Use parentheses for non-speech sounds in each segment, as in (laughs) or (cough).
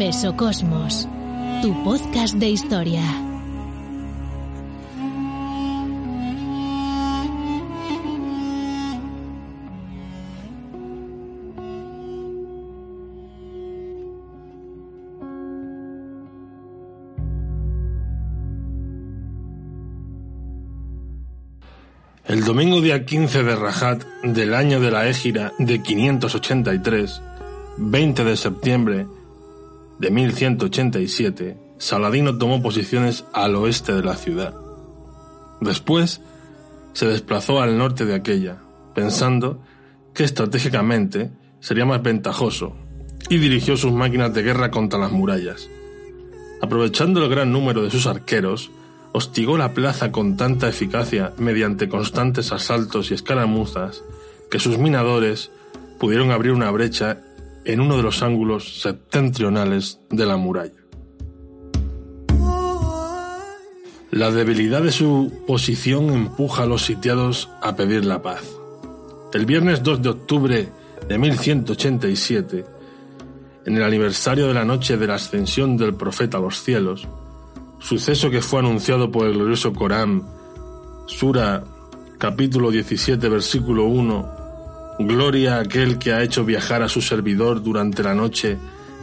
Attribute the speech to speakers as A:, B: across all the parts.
A: Mesocosmos, tu podcast de historia.
B: El domingo día 15 de Rajat del año de la Égira de 583, 20 de septiembre de 1187, Saladino tomó posiciones al oeste de la ciudad. Después se desplazó al norte de aquella, pensando que estratégicamente sería más ventajoso, y dirigió sus máquinas de guerra contra las murallas. Aprovechando el gran número de sus arqueros, hostigó la plaza con tanta eficacia mediante constantes asaltos y escaramuzas que sus minadores pudieron abrir una brecha en uno de los ángulos septentrionales de la muralla. La debilidad de su posición empuja a los sitiados a pedir la paz. El viernes 2 de octubre de 1187, en el aniversario de la noche de la ascensión del profeta a los cielos, suceso que fue anunciado por el glorioso Corán, Sura capítulo 17 versículo 1, Gloria a aquel que ha hecho viajar a su servidor durante la noche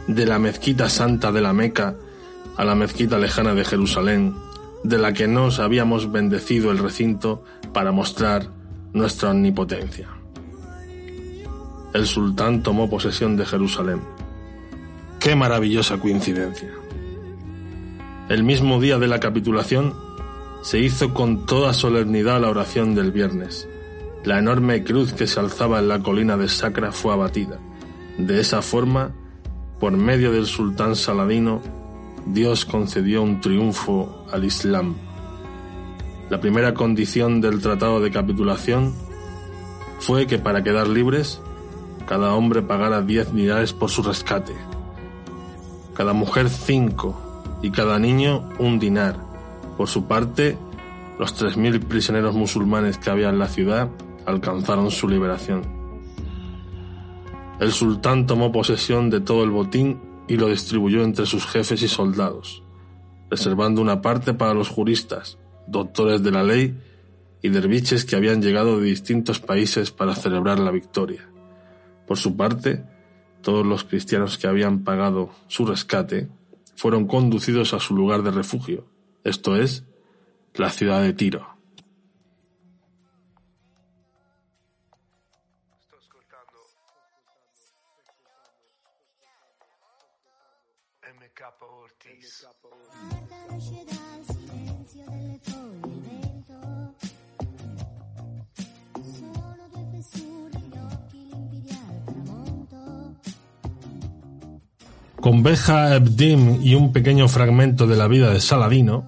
B: de la mezquita santa de la Meca a la mezquita lejana de Jerusalén, de la que nos habíamos bendecido el recinto para mostrar nuestra omnipotencia. El sultán tomó posesión de Jerusalén. ¡Qué maravillosa coincidencia! El mismo día de la capitulación se hizo con toda solemnidad la oración del viernes, la enorme cruz que se alzaba en la colina de Sacra fue abatida. De esa forma, por medio del sultán Saladino, Dios concedió un triunfo al Islam. La primera condición del tratado de capitulación fue que para quedar libres, cada hombre pagara diez dinares por su rescate, cada mujer cinco y cada niño un dinar. Por su parte, los tres mil prisioneros musulmanes que había en la ciudad alcanzaron su liberación. El sultán tomó posesión de todo el botín y lo distribuyó entre sus jefes y soldados, reservando una parte para los juristas, doctores de la ley y derviches que habían llegado de distintos países para celebrar la victoria. Por su parte, todos los cristianos que habían pagado su rescate fueron conducidos a su lugar de refugio, esto es, la ciudad de Tiro. Con Beja Ebdim y un pequeño fragmento de la vida de Saladino,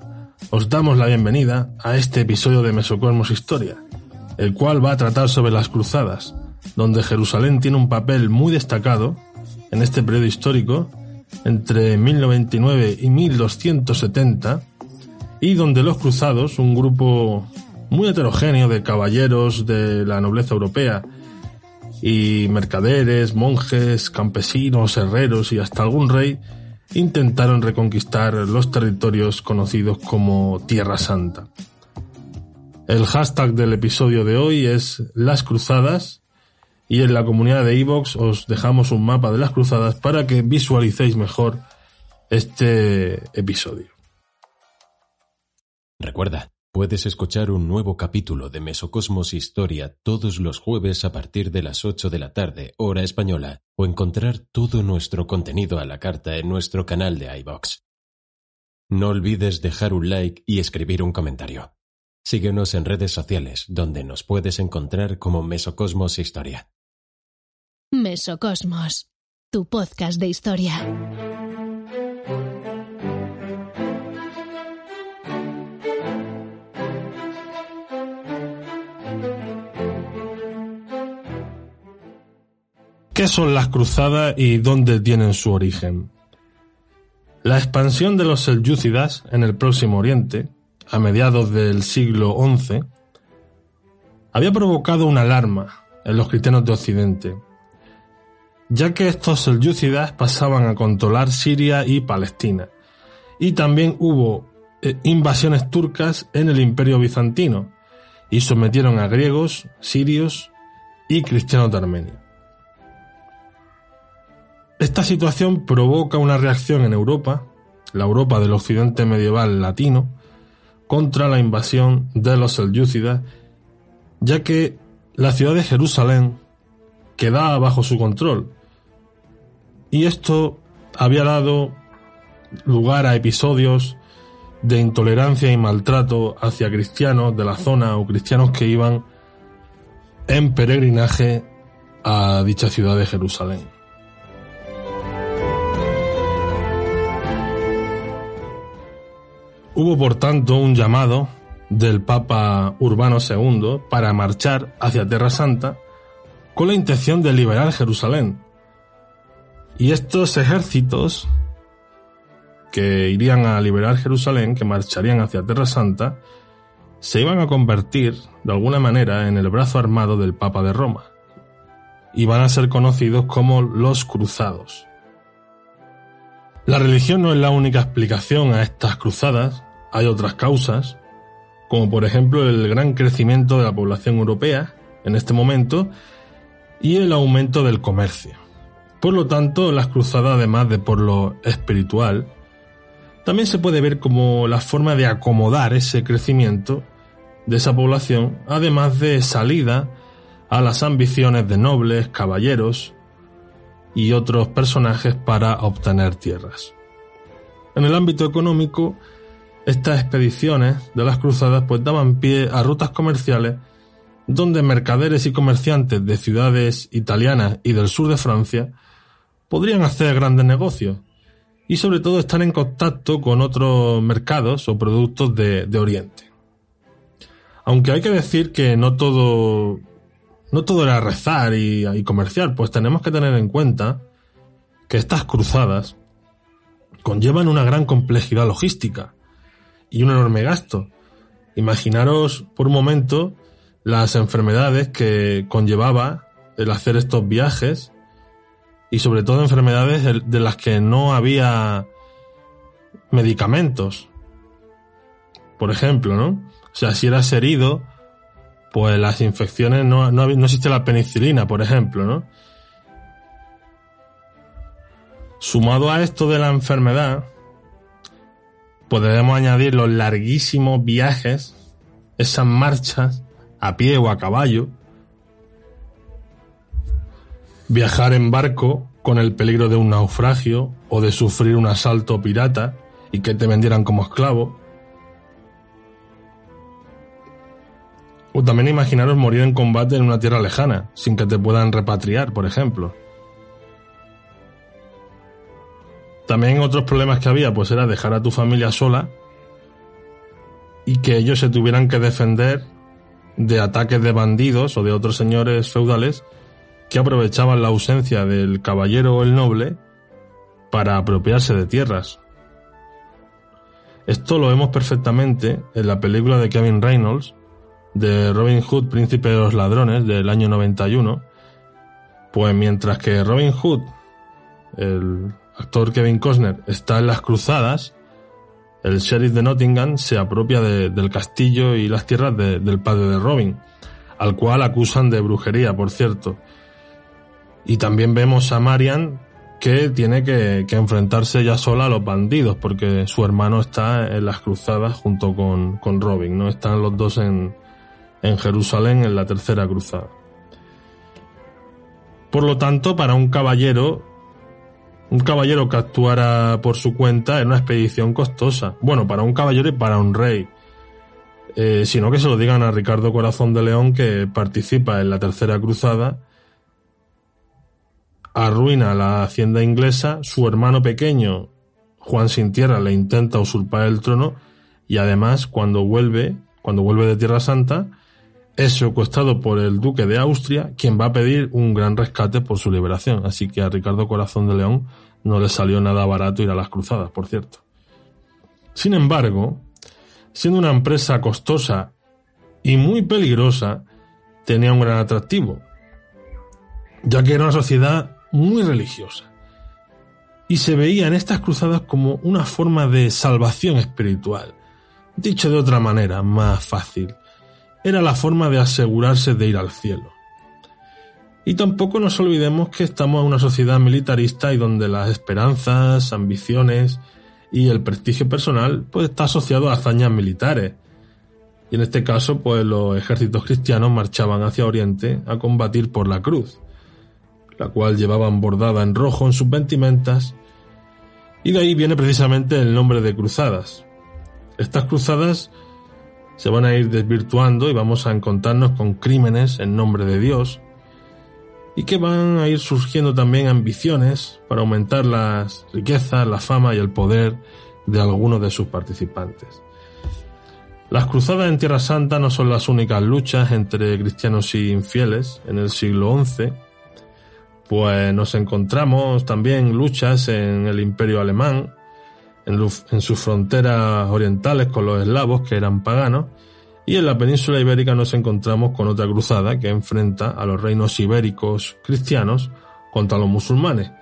B: os damos la bienvenida a este episodio de Mesocosmos Historia, el cual va a tratar sobre las cruzadas, donde Jerusalén tiene un papel muy destacado en este periodo histórico entre 1099 y 1270 y donde los cruzados, un grupo muy heterogéneo de caballeros de la nobleza europea y mercaderes, monjes, campesinos, herreros y hasta algún rey, intentaron reconquistar los territorios conocidos como Tierra Santa. El hashtag del episodio de hoy es Las Cruzadas y en la comunidad de Evox os dejamos un mapa de las cruzadas para que visualicéis mejor este episodio.
C: Recuerda, puedes escuchar un nuevo capítulo de Mesocosmos Historia todos los jueves a partir de las 8 de la tarde, hora española, o encontrar todo nuestro contenido a la carta en nuestro canal de iVox. No olvides dejar un like y escribir un comentario. Síguenos en redes sociales, donde nos puedes encontrar como Mesocosmos Historia.
A: Mesocosmos, tu podcast de historia.
B: ¿Qué son las cruzadas y dónde tienen su origen? La expansión de los selyúcidas en el Próximo Oriente, a mediados del siglo XI, había provocado una alarma en los cristianos de Occidente, ya que estos selyúcidas pasaban a controlar Siria y Palestina. Y también hubo eh, invasiones turcas en el imperio bizantino y sometieron a griegos, sirios y cristianos de Armenia. Esta situación provoca una reacción en Europa, la Europa del occidente medieval latino, contra la invasión de los selyúcidas, ya que la ciudad de Jerusalén quedaba bajo su control. Y esto había dado lugar a episodios de intolerancia y maltrato hacia cristianos de la zona o cristianos que iban en peregrinaje a dicha ciudad de Jerusalén. Hubo por tanto un llamado del Papa Urbano II para marchar hacia Tierra Santa con la intención de liberar Jerusalén. Y estos ejércitos que irían a liberar Jerusalén, que marcharían hacia Tierra Santa, se iban a convertir, de alguna manera, en el brazo armado del Papa de Roma. Y van a ser conocidos como los cruzados. La religión no es la única explicación a estas cruzadas, hay otras causas, como por ejemplo el gran crecimiento de la población europea en este momento y el aumento del comercio. Por lo tanto, las cruzadas, además de por lo espiritual, también se puede ver como la forma de acomodar ese crecimiento de esa población, además de salida a las ambiciones de nobles, caballeros y otros personajes para obtener tierras. En el ámbito económico, estas expediciones de las cruzadas pues daban pie a rutas comerciales donde mercaderes y comerciantes de ciudades italianas y del sur de Francia podrían hacer grandes negocios y sobre todo estar en contacto con otros mercados o productos de, Oriente. Aunque hay que decir que no todo, no todo era rezar y, y comerciar, pues tenemos que tener en cuenta que estas cruzadas conllevan una gran complejidad logística y un enorme gasto. Imaginaros por un momento las enfermedades que conllevaba el hacer estos viajes y sobre todo enfermedades de las que no había medicamentos. Por ejemplo, ¿no? O sea, si eras herido, pues las infecciones no, no, no existe la penicilina, por ejemplo, ¿no? Sumado a esto de la enfermedad, podremos añadir los larguísimos viajes, esas marchas a pie o a caballo, viajar en barco con el peligro de un naufragio o de sufrir un asalto pirata y que te vendieran como esclavo. O también imaginaros morir en combate en una tierra lejana, sin que te puedan repatriar, por ejemplo. También otros problemas que había, pues era dejar a tu familia sola y que ellos se tuvieran que defender de ataques de bandidos o de otros señores feudales que aprovechaban la ausencia del caballero o el noble para apropiarse de tierras. Esto lo vemos perfectamente en la película de Kevin Reynolds de Robin Hood, Príncipe de los Ladrones, del año 91, pues mientras que Robin Hood, el actor Kevin Costner está en las cruzadas, el sheriff de Nottingham se apropia del castillo y las tierras del padre de Robin, al cual acusan de brujería, por cierto. Y también vemos a Marian que tiene que, enfrentarse ya sola a los bandidos, porque su hermano está en las cruzadas junto con, con Robin, ¿no? Están los dos en, en Jerusalén en la tercera cruzada. Por lo tanto, para un caballero un caballero que actuara por su cuenta en una expedición costosa. Bueno, para un caballero y para un rey. Eh, sino que se lo digan a Ricardo Corazón de León que participa en la tercera cruzada, arruina la hacienda inglesa, su hermano pequeño, Juan Sin Tierra, le intenta usurpar el trono y además cuando vuelve, cuando vuelve de Tierra Santa, es secuestrado por el duque de Austria, quien va a pedir un gran rescate por su liberación. Así que a Ricardo Corazón de León no le salió nada barato ir a las cruzadas, por cierto. Sin embargo, siendo una empresa costosa y muy peligrosa, tenía un gran atractivo, ya que era una sociedad muy religiosa. Y se veía en estas cruzadas como una forma de salvación espiritual. Dicho de otra manera, más fácil, era la forma de asegurarse de ir al cielo. Y tampoco nos olvidemos que estamos en una sociedad militarista y donde las esperanzas, ambiciones y el prestigio personal pues está asociado a hazañas militares. Y en este caso, pues los ejércitos cristianos marchaban hacia Oriente a combatir por la cruz, la cual llevaban bordada en rojo en sus vestimentas, y de ahí viene precisamente el nombre de cruzadas. Estas cruzadas se van a ir desvirtuando y vamos a encontrarnos con crímenes en nombre de Dios, y que van a ir surgiendo también ambiciones para aumentar las riquezas, la fama y el poder de algunos de sus participantes. Las cruzadas en Tierra Santa no son las únicas luchas entre cristianos y infieles en el siglo XI, pues nos encontramos también luchas en el imperio alemán, en, sus fronteras orientales con los eslavos que eran paganos, y en la península ibérica nos encontramos con otra cruzada que enfrenta a los reinos ibéricos cristianos contra los musulmanes,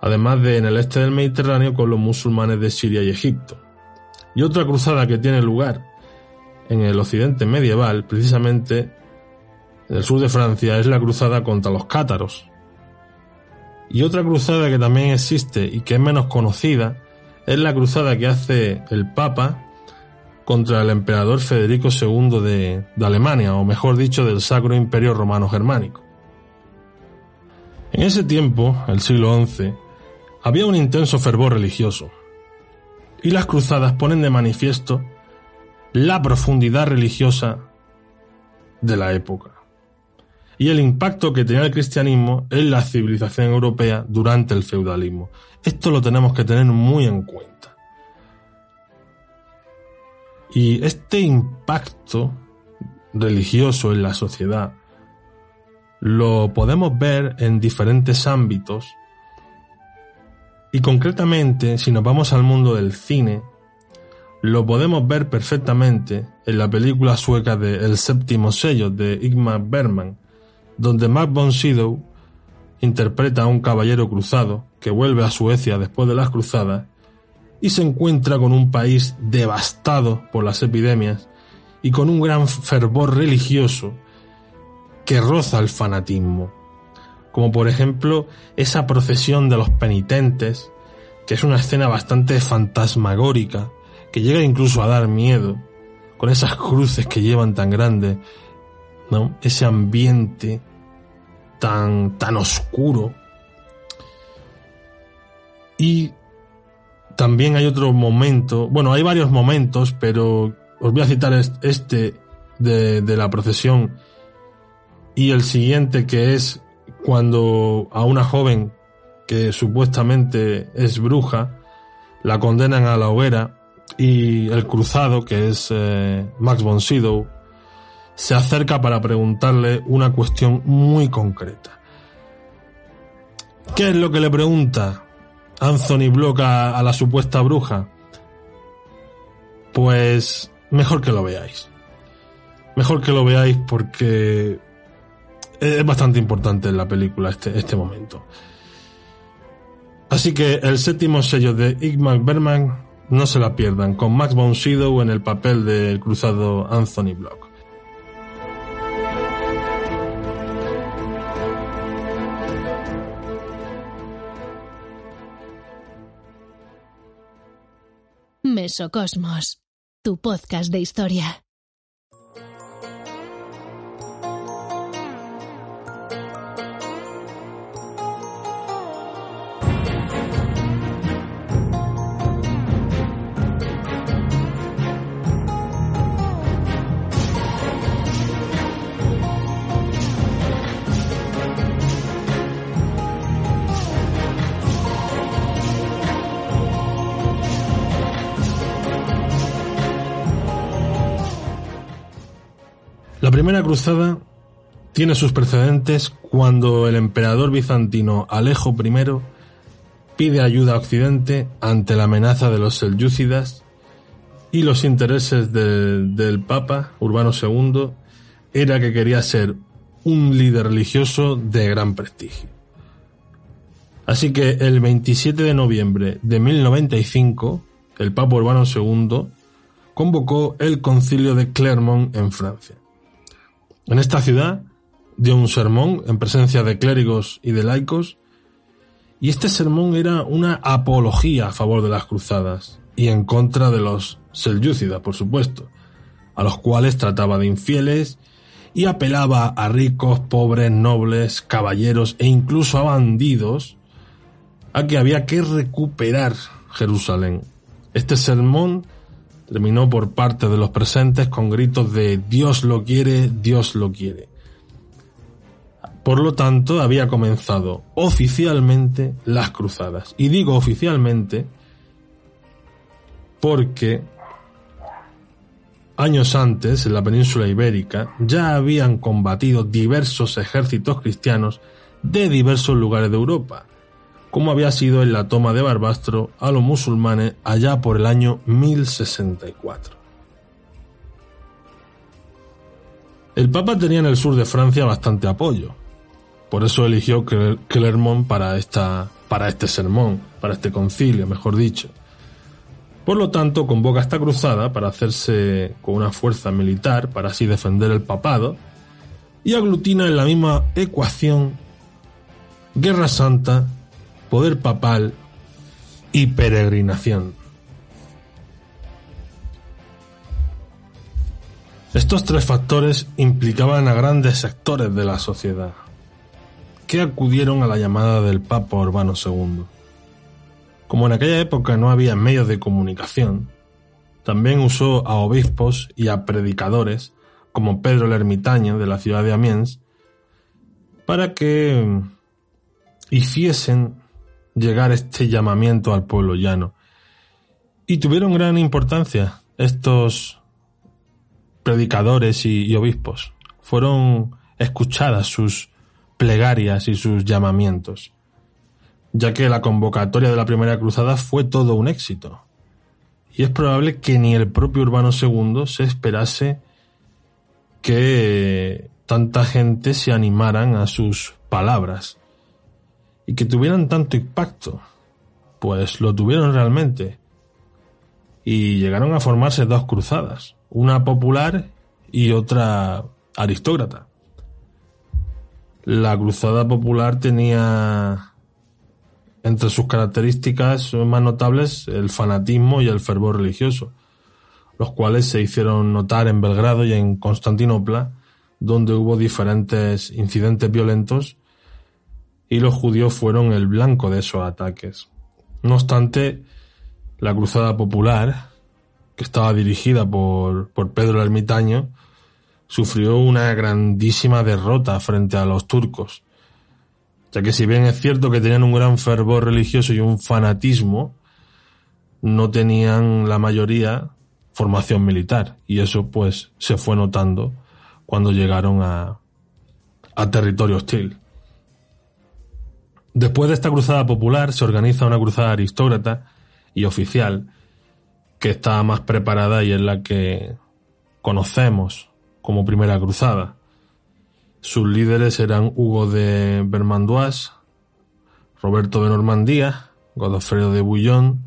B: además de en el este del Mediterráneo con los musulmanes de Siria y Egipto. Y otra cruzada que tiene lugar en el occidente medieval, precisamente en el sur de Francia, es la cruzada contra los cátaros. Y otra cruzada que también existe y que es menos conocida es la cruzada que hace el Papa contra el emperador Federico II de, Alemania, o mejor dicho, del Sacro Imperio Romano Germánico. En ese tiempo, el siglo XI, había un intenso fervor religioso, y las cruzadas ponen de manifiesto la profundidad religiosa de la época y el impacto que tenía el cristianismo en la civilización europea durante el feudalismo. Esto lo tenemos que tener muy en cuenta. Y este impacto religioso en la sociedad lo podemos ver en diferentes ámbitos y concretamente si nos vamos al mundo del cine lo podemos ver perfectamente en la película sueca de El séptimo sello de Igmar Bergman donde Max von interpreta a un caballero cruzado que vuelve a Suecia después de las cruzadas y se encuentra con un país devastado por las epidemias y con un gran fervor religioso que roza el fanatismo, como por ejemplo esa procesión de los penitentes, que es una escena bastante fantasmagórica, que llega incluso a dar miedo, con esas cruces que llevan tan grandes, Ese ambiente tan, tan oscuro. Y también hay otro momento, bueno, hay varios momentos, pero os voy a citar este de, la procesión y el siguiente que es cuando a una joven que supuestamente es bruja la condenan a la hoguera y el cruzado, que es eh, Max von Sydow, se acerca para preguntarle una cuestión muy concreta. ¿Qué es lo que le pregunta? Anthony Block a, la supuesta bruja? Pues mejor que lo veáis. Mejor que lo veáis porque es bastante importante en la película este, este momento. Así que el séptimo sello de Igmar Berman no se la pierdan, con Max von Sydow en el papel del cruzado Anthony Block.
A: Mesocosmos, tu podcast de historia.
B: Primera cruzada tiene sus precedentes cuando el emperador bizantino Alejo I pide ayuda a Occidente ante la amenaza de los selyúcidas y los intereses del Papa Urbano II era que quería ser un líder religioso de gran prestigio. Así que el 27 de noviembre de 1095, el Papa Urbano II convocó el concilio de Clermont en Francia. En esta ciudad dio un sermón en presencia de clérigos y de laicos, y este sermón era una apología a favor de las cruzadas y en contra de los selyúcidas, por supuesto, a los cuales trataba de infieles y apelaba a ricos, pobres, nobles, caballeros e incluso a bandidos a que había que recuperar Jerusalén. Este sermón terminó por parte de los presentes con gritos de Dios lo quiere, Dios lo quiere. Por lo tanto, había comenzado oficialmente las cruzadas. Y digo oficialmente porque años antes, en la península ibérica, ya habían combatido diversos ejércitos cristianos de diversos lugares de Europa, como había sido en la toma de Barbastro a los musulmanes allá por el año 1064. El Papa tenía en el sur de Francia bastante apoyo, por eso eligió Clermont para, esta, para este sermón, para este concilio, mejor dicho. Por lo tanto, convoca esta cruzada para hacerse con una fuerza militar, para así defender el papado, y aglutina en la misma ecuación Guerra Santa poder papal y peregrinación. Estos tres factores implicaban a grandes sectores de la sociedad, que acudieron a la llamada del Papa Urbano II. Como en aquella época no había medios de comunicación, también usó a obispos y a predicadores, como Pedro el Ermitaño de la ciudad de Amiens, para que hiciesen llegar este llamamiento al pueblo llano. Y tuvieron gran importancia estos predicadores y, obispos. Fueron escuchadas sus plegarias y sus llamamientos, ya que la convocatoria de la primera cruzada fue todo un éxito. Y es probable que ni el propio Urbano II se esperase que tanta gente se animaran a sus palabras que tuvieran tanto impacto. Pues lo tuvieron realmente. Y llegaron a formarse dos cruzadas, una popular y otra aristócrata. La cruzada popular tenía entre sus características más notables el fanatismo y el fervor religioso, los cuales se hicieron notar en Belgrado y en Constantinopla, donde hubo diferentes incidentes violentos y los judíos fueron el blanco de esos ataques. No obstante, la Cruzada Popular, que estaba dirigida por, por Pedro el Ermitaño, sufrió una grandísima derrota frente a los turcos, ya que si bien es cierto que tenían un gran fervor religioso y un fanatismo, no tenían la mayoría formación militar, y eso pues se fue notando cuando llegaron a, a territorio hostil. Después de esta cruzada popular se organiza una cruzada aristócrata y oficial que está más preparada y es la que conocemos como primera cruzada. Sus líderes eran Hugo de Vermandois, Roberto de Normandía, Godofredo de Bouillon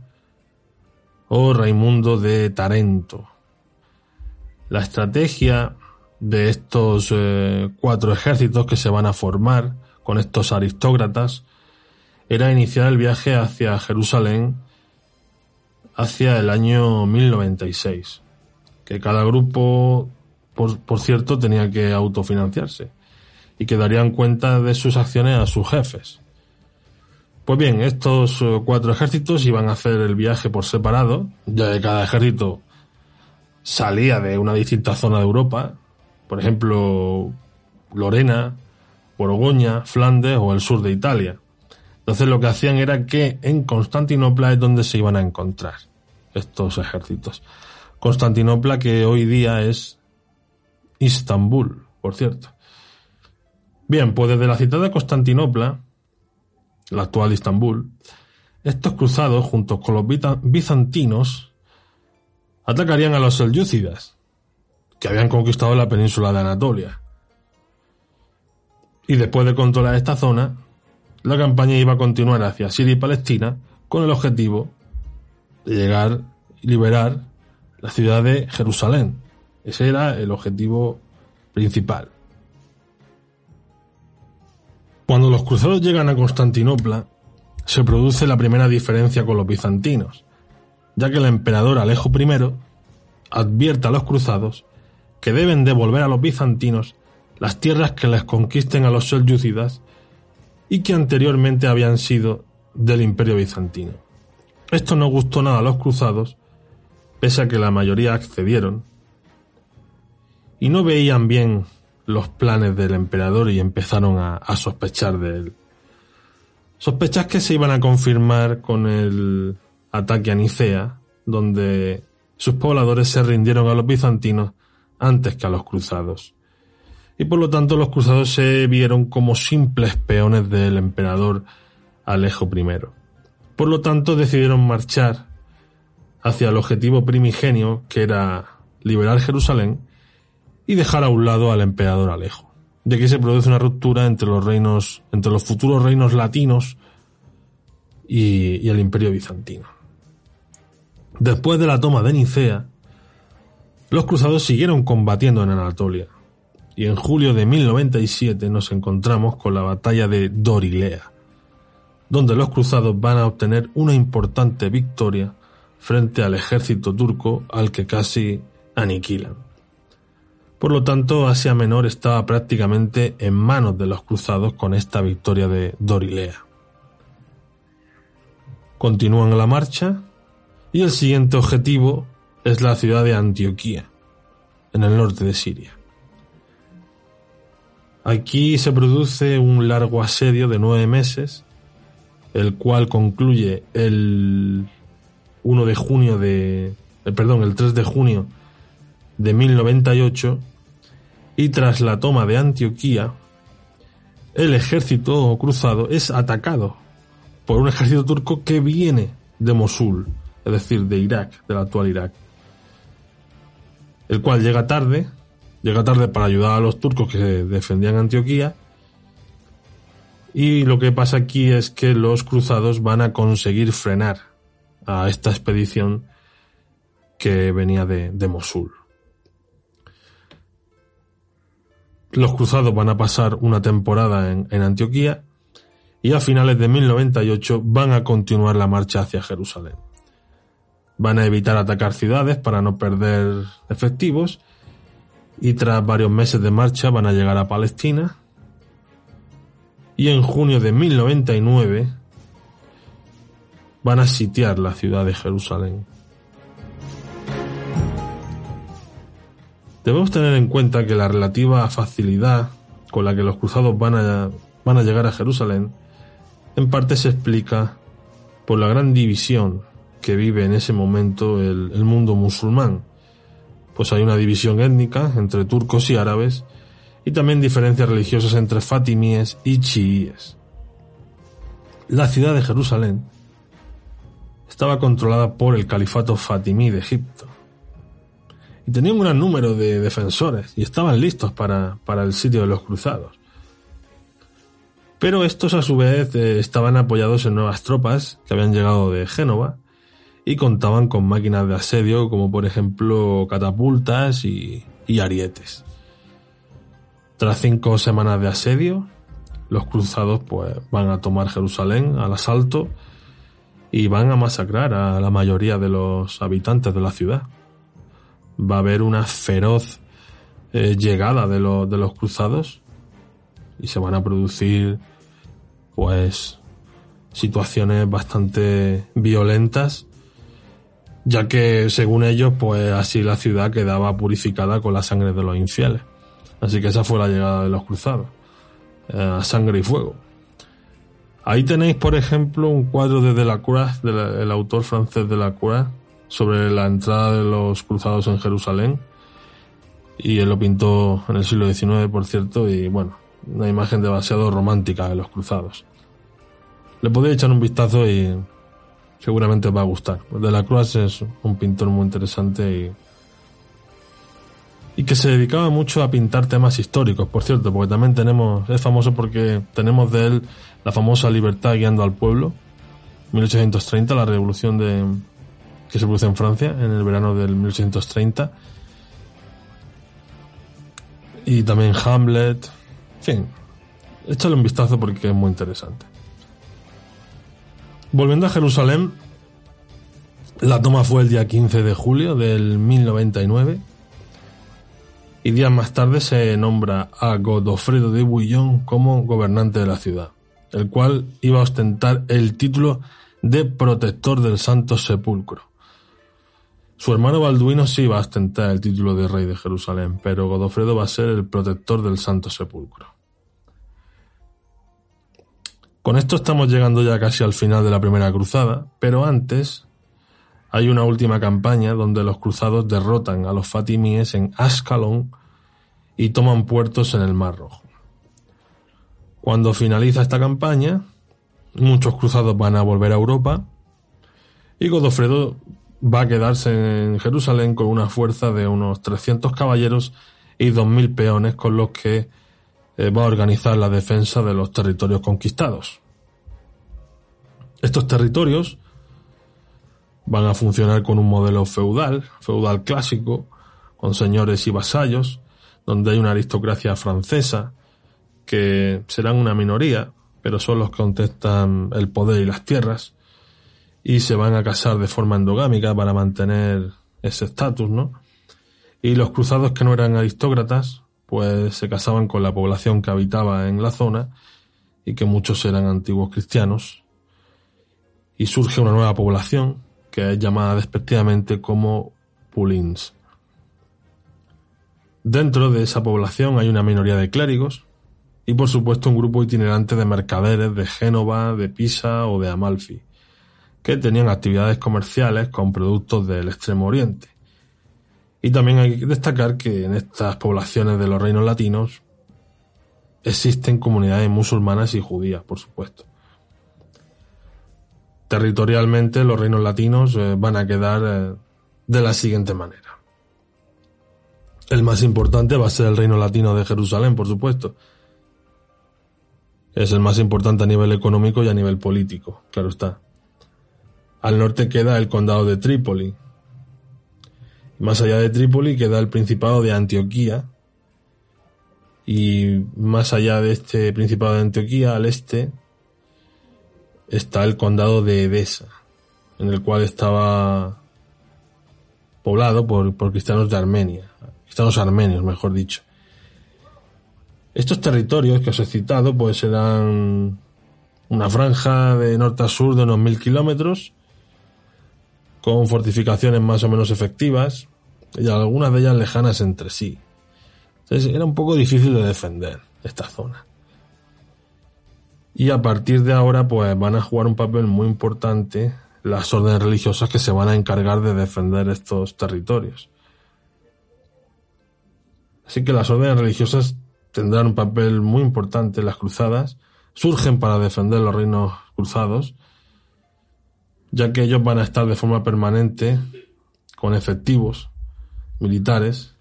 B: o Raimundo de Tarento. La estrategia de estos eh, cuatro ejércitos que se van a formar con estos aristócratas era iniciar el viaje hacia Jerusalén hacia el año 1096, que cada grupo, por, cierto, tenía que autofinanciarse y que darían cuenta de sus acciones a sus jefes. Pues bien, estos eh, cuatro ejércitos iban a hacer el viaje por separado, ya que cada ejército salía de una distinta zona de Europa, por ejemplo, Lorena, Borgoña, Flandes o el sur de Italia. Entonces lo que hacían era que en Constantinopla es donde se iban a encontrar estos ejércitos. Constantinopla que hoy día es Istambul, por cierto. Bien, pues desde la ciudad de Constantinopla, la actual Istambul, estos cruzados, juntos con los bizantinos, atacarían a los selyúcidas, que habían conquistado la península de Anatolia. Y después de controlar esta zona, la campaña iba a continuar hacia Siria y Palestina con el objetivo de llegar y liberar la ciudad de Jerusalén. Ese era el objetivo principal. Cuando los cruzados llegan a Constantinopla, se produce la primera diferencia con los bizantinos, ya que el emperador Alejo I advierte a los cruzados que deben devolver a los bizantinos las tierras que les conquisten a los selyúcidas y que anteriormente habían sido del imperio bizantino. Esto no gustó nada a los cruzados, pese a que la mayoría accedieron, y no veían bien los planes del emperador y empezaron a, sospechar de él. Sospechas que se iban a confirmar con el ataque a Nicea, donde sus pobladores se rindieron a los bizantinos antes que a los cruzados. Y por lo tanto los cruzados se vieron como simples peones del emperador Alejo I. Por lo tanto decidieron marchar hacia el objetivo primigenio que era liberar Jerusalén y dejar a un lado al emperador Alejo. De aquí se produce una ruptura entre los reinos, entre los futuros reinos latinos y, y el imperio bizantino. Después de la toma de Nicea, los cruzados siguieron combatiendo en Anatolia, y en julio de 1097 nos encontramos con la batalla de Dorilea, donde los cruzados van a obtener una importante victoria frente al ejército turco al que casi aniquilan. Por lo tanto, Asia Menor estaba prácticamente en manos de los cruzados con esta victoria de Dorilea. Continúan la marcha y el siguiente objetivo es la ciudad de Antioquía, en el norte de Siria. Aquí se produce un largo asedio de nueve meses, el cual concluye el 1 de junio de, eh, perdón, el 3 de junio de 1098 y tras la toma de Antioquía, el ejército cruzado es atacado por un ejército turco que viene de Mosul, es decir, de Irak, del actual Irak, el cual llega tarde, llega tarde para ayudar a los turcos que defendían Antioquía, y lo que pasa aquí es que los cruzados van a conseguir frenar a esta expedición que venía de, de Mosul. Los cruzados van a pasar una temporada en, Antioquía y a finales de 1098 van a continuar la marcha hacia Jerusalén. Van a evitar atacar ciudades para no perder efectivos y tras varios meses de marcha van a llegar a Palestina y en junio de 1099 van a sitiar la ciudad de Jerusalén. Debemos tener en cuenta que la relativa facilidad con la que los cruzados van a, van a llegar a Jerusalén en parte se explica por la gran división que vive en ese momento el, el mundo musulmán. Pues hay una división étnica entre turcos y árabes y también diferencias religiosas entre fatimíes y chiíes. La ciudad de Jerusalén estaba controlada por el califato fatimí de Egipto y tenían un gran número de defensores y estaban listos para, el sitio de los cruzados. Pero estos a su vez eh, estaban apoyados en nuevas tropas que habían llegado de Génova y contaban con máquinas de asedio como por ejemplo catapultas y, y arietes. Tras cinco semanas de asedio, los cruzados pues van a tomar Jerusalén al asalto y van a masacrar a la mayoría de los habitantes de la ciudad va a haber una feroz eh, llegada de, de los cruzados y se van a producir pues situaciones bastante violentas ya que según ellos pues así la ciudad quedaba purificada con la sangre de los infieles así que esa fue la llegada de los cruzados eh, sangre y fuego ahí tenéis por ejemplo un cuadro de Delacroix del autor francés Delacroix sobre la entrada de los cruzados en Jerusalén. Y él lo pintó en el siglo XIX, por cierto, y bueno, una imagen demasiado romántica de los cruzados. Le podéis echar un vistazo y seguramente os va a gustar. De la Cruz es un pintor muy interesante y, y que se dedicaba mucho a pintar temas históricos, por cierto, porque también tenemos, es famoso porque tenemos de él la famosa Libertad guiando al pueblo, 1830, la revolución de, que se produce en Francia en el verano del 1830. Y también Hamlet. En fin, échale un vistazo porque es muy interesante. Volviendo a Jerusalén, la toma fue el día 15 de julio del 1099 y días más tarde se nombra a Godofredo de Bouillon como gobernante de la ciudad, el cual iba a ostentar el título de protector del Santo Sepulcro. Su hermano Balduino sí va a ostentar el título de rey de Jerusalén, pero Godofredo va a ser el protector del Santo Sepulcro. Con esto estamos llegando ya casi al final de la primera cruzada, pero antes hay una última campaña donde los cruzados derrotan a los fatimíes en Ascalón y toman puertos en el Mar Rojo. Cuando finaliza esta campaña, muchos cruzados van a volver a Europa y Godofredo va a quedarse en Jerusalén con una fuerza de unos 300 caballeros y 2.000 peones con los que va a organizar la defensa de los territorios conquistados. Estos territorios van a funcionar con un modelo feudal, feudal clásico, con señores y vasallos, donde hay una aristocracia francesa, que serán una minoría, pero son los que contestan el poder y las tierras, y se van a casar de forma endogámica para mantener ese estatus, ¿no? Y los cruzados que no eran aristócratas, pues se casaban con la población que habitaba en la zona y que muchos eran antiguos cristianos. Y surge una nueva población que es llamada despectivamente como Pulins. Dentro de esa población hay una minoría de clérigos y por supuesto un grupo itinerante de mercaderes de Génova, de Pisa o de Amalfi, que tenían actividades comerciales con productos del Extremo Oriente. Y también hay que destacar que en estas poblaciones de los reinos latinos existen comunidades musulmanas y judías, por supuesto territorialmente los reinos latinos eh, van a quedar eh, de la siguiente manera. El más importante va a ser el reino latino de Jerusalén, por supuesto. Es el más importante a nivel económico y a nivel político, claro está. Al norte queda el condado de Trípoli. Más allá de Trípoli queda el principado de Antioquía. Y más allá de este principado de Antioquía, al este, está el condado de Edesa, en el cual estaba poblado por, cristianos de Armenia, cristianos armenios, mejor dicho. Estos territorios que os he citado, pues eran una franja de norte a sur de unos mil kilómetros, con fortificaciones más o menos efectivas, y algunas de ellas lejanas entre sí. Entonces era un poco difícil de defender esta zona y a partir de ahora pues van a jugar un papel muy importante las órdenes religiosas que se van a encargar de defender estos territorios. Así que las órdenes religiosas tendrán un papel muy importante las cruzadas, surgen para defender los reinos cruzados, ya que ellos van a estar de forma permanente con efectivos militares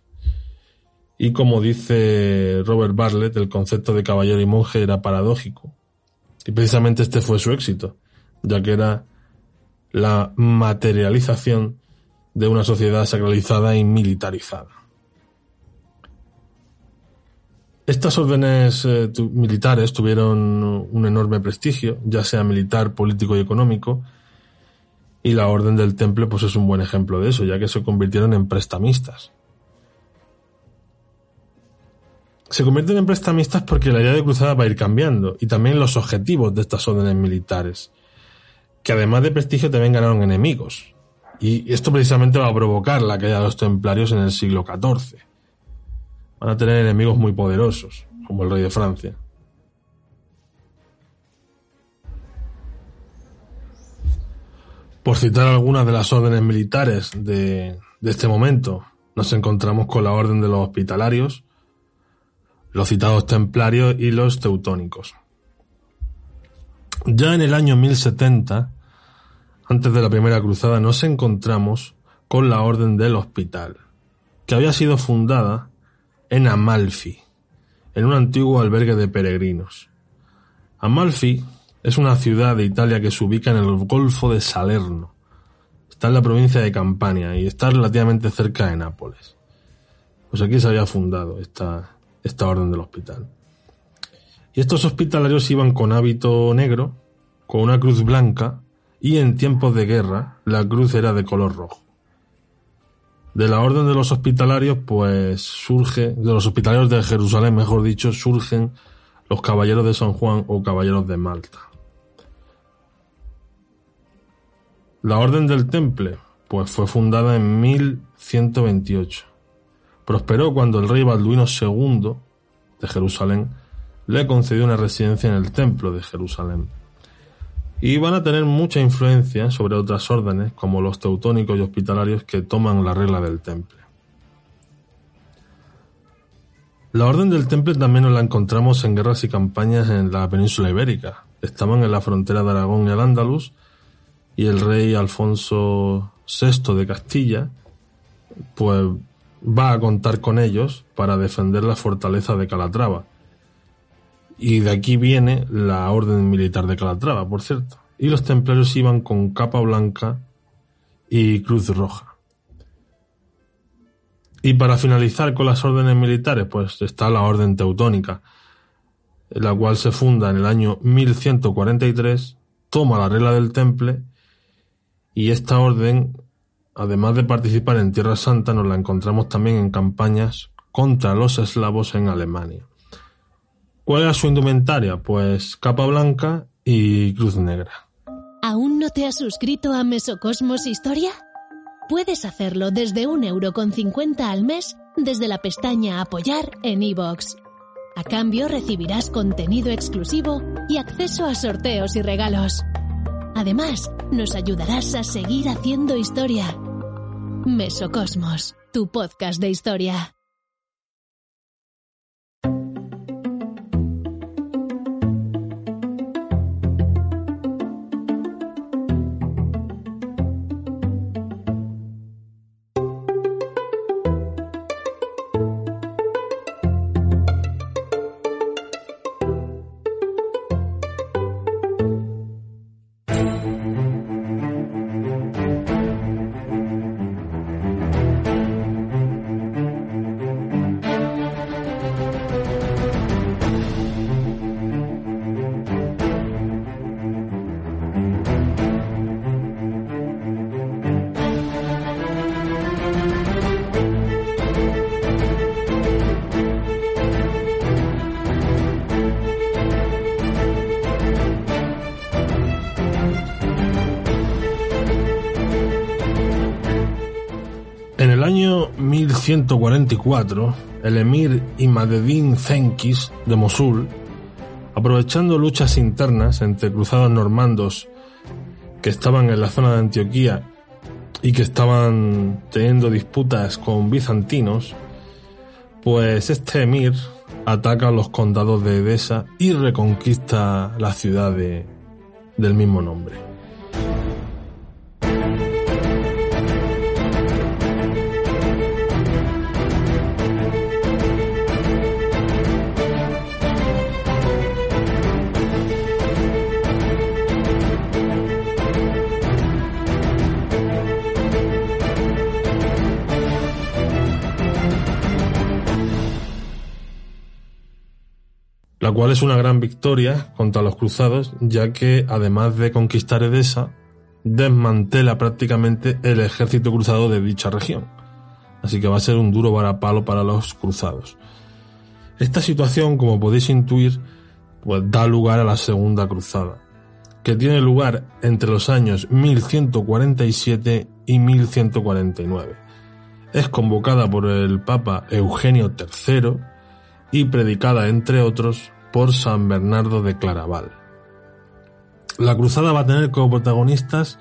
B: y como dice Robert Bartlett, el concepto de caballero y monje era paradójico, y precisamente este fue su éxito, ya que era la materialización de una sociedad sacralizada y militarizada. Estas órdenes eh, militares tuvieron un enorme prestigio, ya sea militar, político y económico, y la Orden del Temple pues es un buen ejemplo de eso, ya que se convirtieron en prestamistas. se convierten en prestamistas porque la idea de cruzada va a ir cambiando y también los objetivos de estas órdenes militares, que además de prestigio también ganaron enemigos. Y esto precisamente va a provocar la caída de los templarios en el siglo XIV. Van a tener enemigos muy poderosos, como el rey de Francia. Por citar algunas de las órdenes militares de, este momento, nos encontramos con la orden de los hospitalarios, los citados templarios y los teutónicos. Ya en el año 1070, antes de la primera cruzada, nos encontramos con la Orden del Hospital, que había sido fundada en Amalfi, en un antiguo albergue de peregrinos. Amalfi es una ciudad de Italia que se ubica en el Golfo de Salerno. Está en la provincia de Campania y está relativamente cerca de Nápoles. Pues aquí se había fundado esta, orden del hospital. Y estos hospitalarios iban con hábito negro, con una cruz blanca, y en tiempos de guerra la cruz era de color rojo. De la orden de los hospitalarios, pues surge, de los hospitalarios de Jerusalén, mejor dicho, surgen los caballeros de San Juan o caballeros de Malta. La orden del Temple, pues fue fundada en 1128. Prosperó cuando el rey Balduino II de Jerusalén le concedió una residencia en el templo de Jerusalén. Y van a tener mucha influencia sobre otras órdenes, como los teutónicos y hospitalarios que toman la regla del temple. La orden del temple también nos la encontramos en guerras y campañas en la península ibérica. Estaban en la frontera de Aragón y al Andalus, y el rey Alfonso VI de Castilla, pues va a contar con ellos para defender la fortaleza de Calatrava, y de aquí viene la orden militar de Calatrava, por cierto. Y los templarios iban con capa blanca y cruz roja. Y para finalizar con las órdenes militares, pues está la orden teutónica, la cual se funda en el año 1143, toma la regla del temple y esta orden, además de participar en Tierra Santa, nos la encontramos también en campañas contra los eslavos en Alemania. ¿Cuál era su indumentaria? Pues capa blanca y cruz negra.
A: ¿Aún no te has suscrito a Mesocosmos Historia? Puedes hacerlo desde un euro con cincuenta al mes desde la pestaña Apoyar en iVoox. A cambio recibirás contenido exclusivo y acceso a sorteos y regalos. Además, nos ayudarás a seguir haciendo historia. Mesocosmos, tu podcast de historia.
B: 1144, el emir Imadeddin Zenkis de Mosul, aprovechando luchas internas entre cruzados normandos que estaban en la zona de Antioquía y que estaban teniendo disputas con bizantinos, pues este emir ataca los condados de Edesa y reconquista la ciudad de- del mismo nombre. Cual es una gran victoria contra los cruzados, ya que además de conquistar Edesa, desmantela prácticamente el ejército cruzado de dicha región. Así que va a ser un duro varapalo para los cruzados. Esta situación, como podéis intuir, pues da lugar a la Segunda Cruzada, que tiene lugar entre los años 1147 y 1149. Es convocada por el Papa Eugenio III y predicada, entre otros, por San Bernardo de Claraval. La cruzada va a tener como protagonistas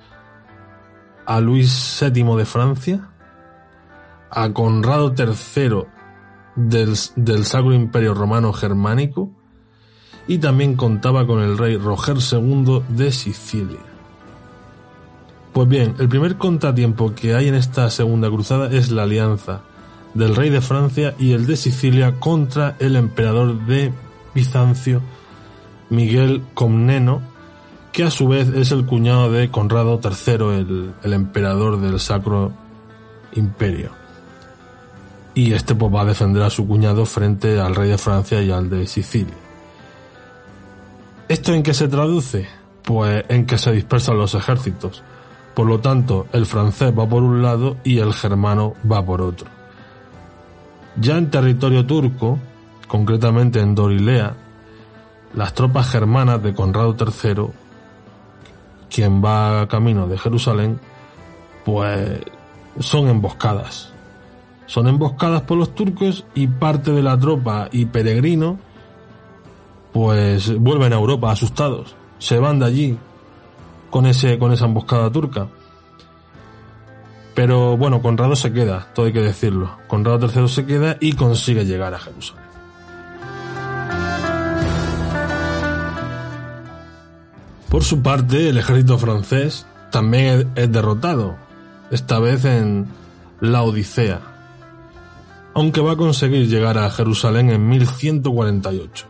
B: a Luis VII de Francia, a Conrado III del, del Sacro Imperio Romano Germánico y también contaba con el rey Roger II de Sicilia. Pues bien, el primer contratiempo que hay en esta segunda cruzada es la alianza del rey de Francia y el de Sicilia contra el emperador de Bizancio, Miguel Comneno, que a su vez es el cuñado de Conrado III, el, emperador del Sacro Imperio. Y este pues va a defender a su cuñado frente al rey de Francia y al de Sicilia. ¿Esto en qué se traduce? Pues en que se dispersan los ejércitos. Por lo tanto, el francés va por un lado y el germano va por otro. Ya en territorio turco, concretamente en Dorilea, las tropas germanas de Conrado III, quien va camino de Jerusalén, pues son emboscadas. Son emboscadas por los turcos y parte de la tropa y peregrino pues vuelven a Europa asustados. Se van de allí con, ese, con esa emboscada turca. Pero bueno, Conrado se queda, todo hay que decirlo. Conrado III se queda y consigue llegar a Jerusalén. Por su parte, el ejército francés también es derrotado, esta vez en la Odisea, aunque va a conseguir llegar a Jerusalén en 1148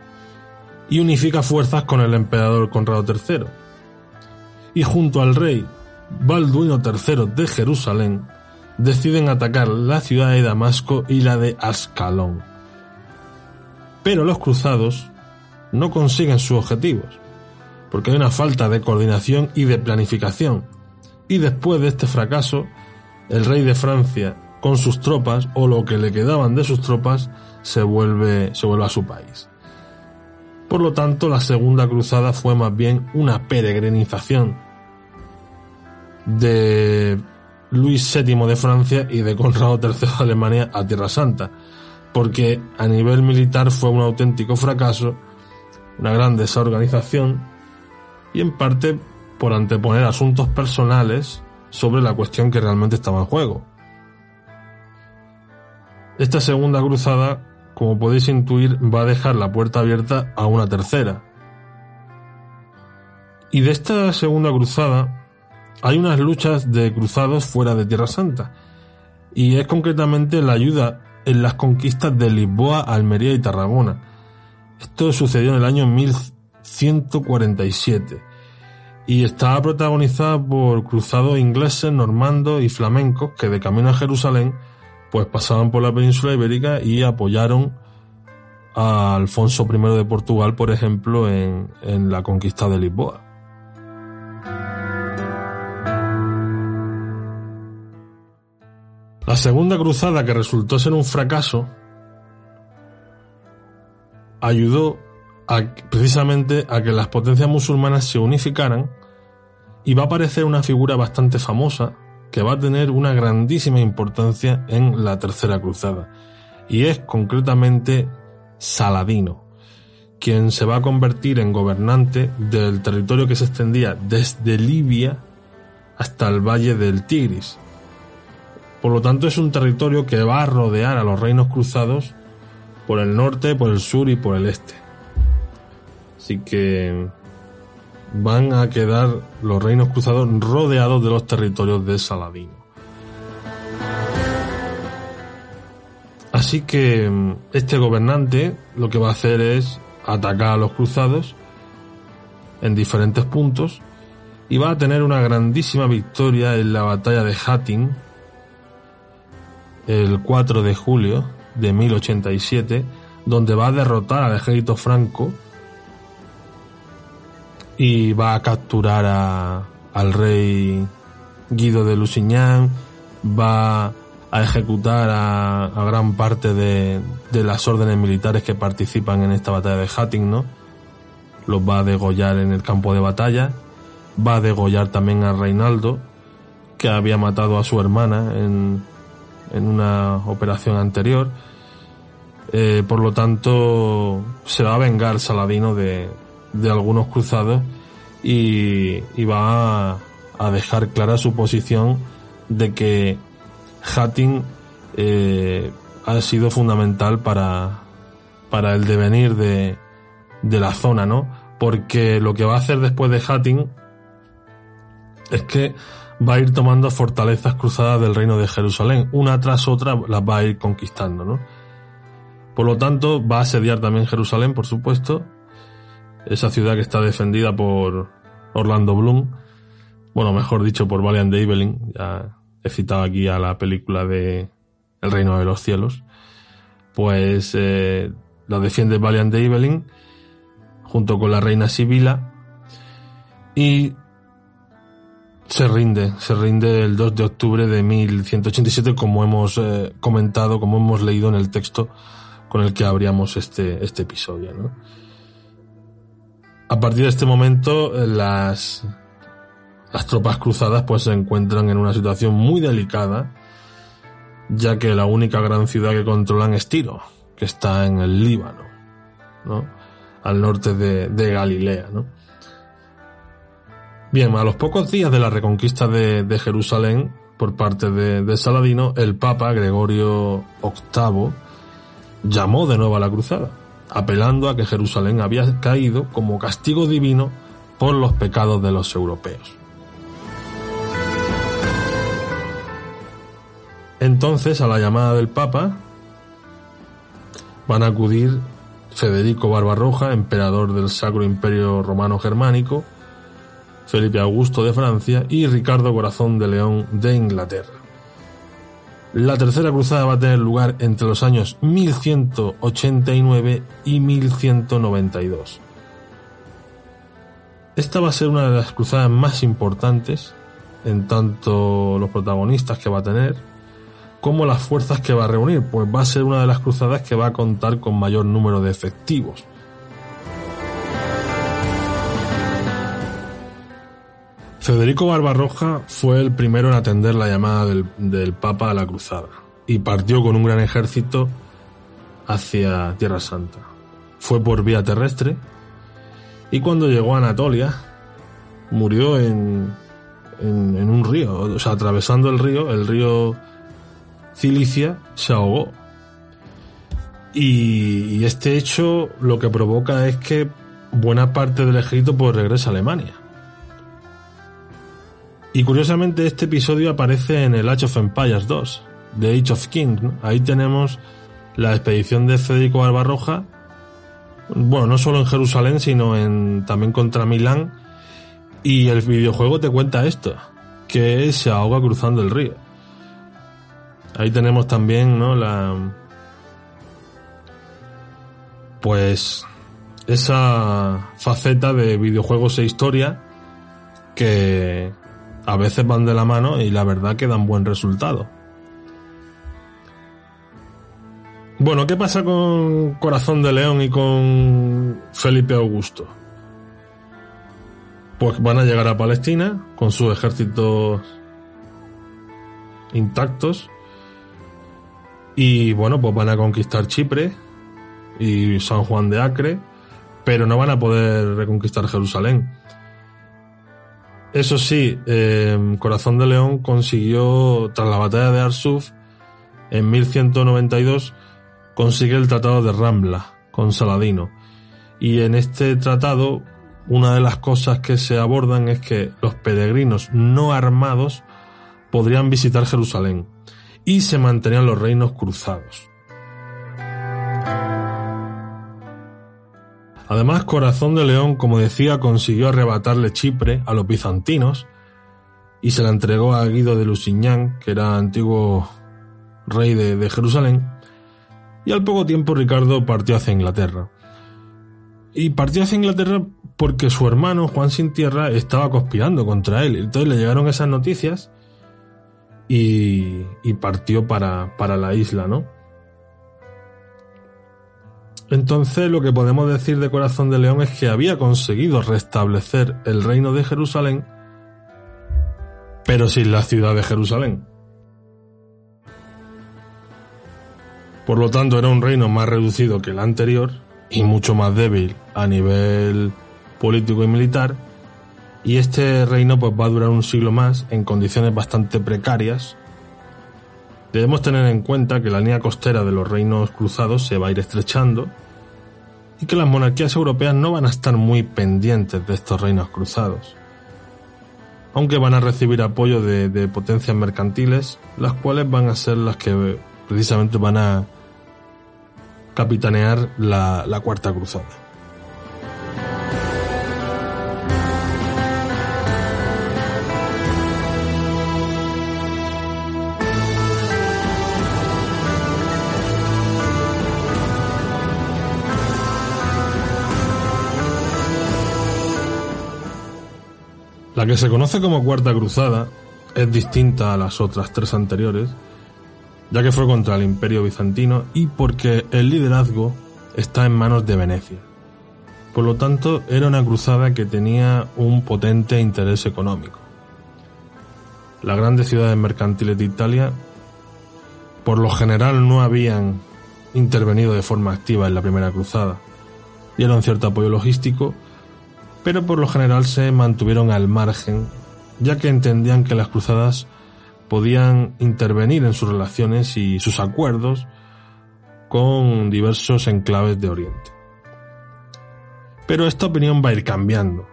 B: y unifica fuerzas con el emperador Conrado III. Y junto al rey Balduino III de Jerusalén, deciden atacar la ciudad de Damasco y la de Ascalón. Pero los cruzados no consiguen sus objetivos, porque hay una falta de coordinación y de planificación. Y después de este fracaso, el rey de Francia, con sus tropas, o lo que le quedaban de sus tropas, se vuelve, se vuelve a su país. Por lo tanto, la Segunda Cruzada fue más bien una peregrinización de Luis VII de Francia y de Conrado III de Alemania a Tierra Santa, porque a nivel militar fue un auténtico fracaso, una gran desorganización y en parte por anteponer asuntos personales sobre la cuestión que realmente estaba en juego. Esta segunda cruzada como podéis intuir, va a dejar la puerta abierta a una tercera. Y de esta segunda cruzada hay unas luchas de cruzados fuera de Tierra Santa, y es concretamente la ayuda en las conquistas de Lisboa, Almería y Tarragona. Esto sucedió en el año 1147 y estaba protagonizada por cruzados ingleses, normandos y flamencos que de camino a Jerusalén pues pasaban por la península ibérica y apoyaron a Alfonso I de Portugal, por ejemplo, en, en la conquista de Lisboa. La segunda cruzada, que resultó ser un fracaso, ayudó a, precisamente a que las potencias musulmanas se unificaran y va a aparecer una figura bastante famosa que va a tener una grandísima importancia en la Tercera Cruzada, y es concretamente Saladino, quien se va a convertir en gobernante del territorio que se extendía desde Libia hasta el valle del Tigris. Por lo tanto, es un territorio que va a rodear a los reinos cruzados por el norte, por el sur y por el este. Así que van a quedar los reinos cruzados rodeados de los territorios de Saladino. Así que mm, este gobernante lo que va a hacer es atacar a los cruzados en diferentes puntos y va a tener una grandísima victoria en la batalla de Hattin el 4 de julio de 1087, donde va a derrotar al ejército franco y va a capturar a, al rey Guido de Lusignan, va a ejecutar a, gran parte de, de, las órdenes militares que participan en esta batalla de Hattin, ¿no? Los va a degollar en el campo de batalla, va a degollar también a Reinaldo, que había matado a su hermana en, en una operación anterior. Eh, por lo tanto, se va a vengar Saladino de, de algunos cruzados y, va a, dejar clara su posición de que Hattin eh, ha sido fundamental para, para el devenir de, de la zona, ¿no? Porque lo que va a hacer después de Hattin es que va a ir tomando fortalezas cruzadas del reino de Jerusalén. Una tras otra las va a ir conquistando, ¿no? Por lo tanto, va a asediar también Jerusalén, por supuesto. Esa ciudad que está defendida por Orlando Bloom. Bueno, mejor dicho, por Valiant Evelyn. Ya he citado aquí a la película de El Reino de los Cielos. Pues eh, la defiende Valiant Evelyn junto con la reina Sibila y se rinde, se rinde el 2 de octubre de 1187 como hemos eh, comentado, como hemos leído en el texto con el que abríamos este, este episodio. ¿no? A partir de este momento las, las tropas cruzadas pues se encuentran en una situación muy delicada ya que la única gran ciudad que controlan es Tiro, que está en el Líbano, ¿no? al norte de, de Galilea. ¿no? Bien, a los pocos días de la reconquista de, Jerusalén por parte de, Saladino, el Papa Gregorio VIII llamó de nuevo a la cruzada, apelando a que Jerusalén había caído como castigo divino por los pecados de los europeos. Entonces, a la llamada del Papa, van a acudir Federico Barbarroja, emperador del Sacro Imperio Romano Germánico, Felipe Augusto de Francia y Ricardo Corazón de León de Inglaterra. La tercera cruzada va a tener lugar entre los años 1189 y 1192. Esta va a ser una de las cruzadas más importantes, en tanto los protagonistas que va a tener, como las fuerzas que va a reunir, pues va a ser una de las cruzadas que va a contar con mayor número de efectivos. Federico Barbarroja fue el primero en atender la llamada del, Papa a la cruzada y partió con un gran ejército hacia Tierra Santa. Fue por vía terrestre y cuando llegó a Anatolia murió en, en, un río, o sea, atravesando el río, el río Cilicia se ahogó. Y, y, este hecho lo que provoca es que buena parte del ejército pues regresa a Alemania. Y curiosamente este episodio aparece en el Age of Empires 2, The Age of Kings. Ahí tenemos la expedición de Federico Barbarroja, bueno, no solo en Jerusalén, sino también contra Milán. Y el videojuego te cuenta esto, que se ahoga cruzando el río. Ahí tenemos también, ¿no? La... Pues esa faceta de videojuegos e historia que, a veces van de la mano y la verdad que dan buen resultado. Bueno, ¿qué pasa con Corazón de León y con Felipe Augusto? Pues van a llegar a Palestina con sus ejércitos intactos y bueno, pues van a conquistar Chipre y San Juan de Acre, pero no van a poder reconquistar Jerusalén. Eso sí, eh, Corazón de León consiguió, tras la batalla de Arsuf, en 1192, consigue el Tratado de Rambla con Saladino. Y en este tratado, una de las cosas que se abordan es que los peregrinos no armados podrían visitar Jerusalén y se mantenían los reinos cruzados. Además, Corazón de León, como decía, consiguió arrebatarle Chipre a los bizantinos y se la entregó a Guido de Lusignan, que era antiguo rey de, Jerusalén, y al poco tiempo Ricardo partió hacia Inglaterra. Y partió hacia Inglaterra porque su hermano, Juan Sin Tierra, estaba conspirando contra él. Entonces le llegaron esas noticias y, y partió para, para la isla, ¿no? Entonces lo que podemos decir de Corazón de León es que había conseguido restablecer el reino de Jerusalén, pero sin la ciudad de Jerusalén. Por lo tanto era un reino más reducido que el anterior y mucho más débil a nivel político y militar, y este reino pues va a durar un siglo más en condiciones bastante precarias. Debemos tener en cuenta que la línea costera de los reinos cruzados se va a ir estrechando y que las monarquías europeas no van a estar muy pendientes de estos reinos cruzados. aunque van a recibir apoyo de, potencias mercantiles, las cuales van a ser las que precisamente van a capitanear la Cuarta Cruzada. La que se conoce como Cuarta Cruzada es distinta a las otras tres anteriores, ya que fue contra el Imperio Bizantino y porque el liderazgo está en manos de Venecia. Por lo tanto, era una cruzada que tenía un potente interés económico. Las grandes ciudades mercantiles de Italia, por lo general, no habían intervenido de forma activa en la primera cruzada, dieron cierto apoyo logístico pero por lo general se mantuvieron al margen, ya que entendían que las cruzadas podían intervenir en sus relaciones y sus acuerdos con diversos enclaves de Oriente. Pero esta opinión va a ir cambiando.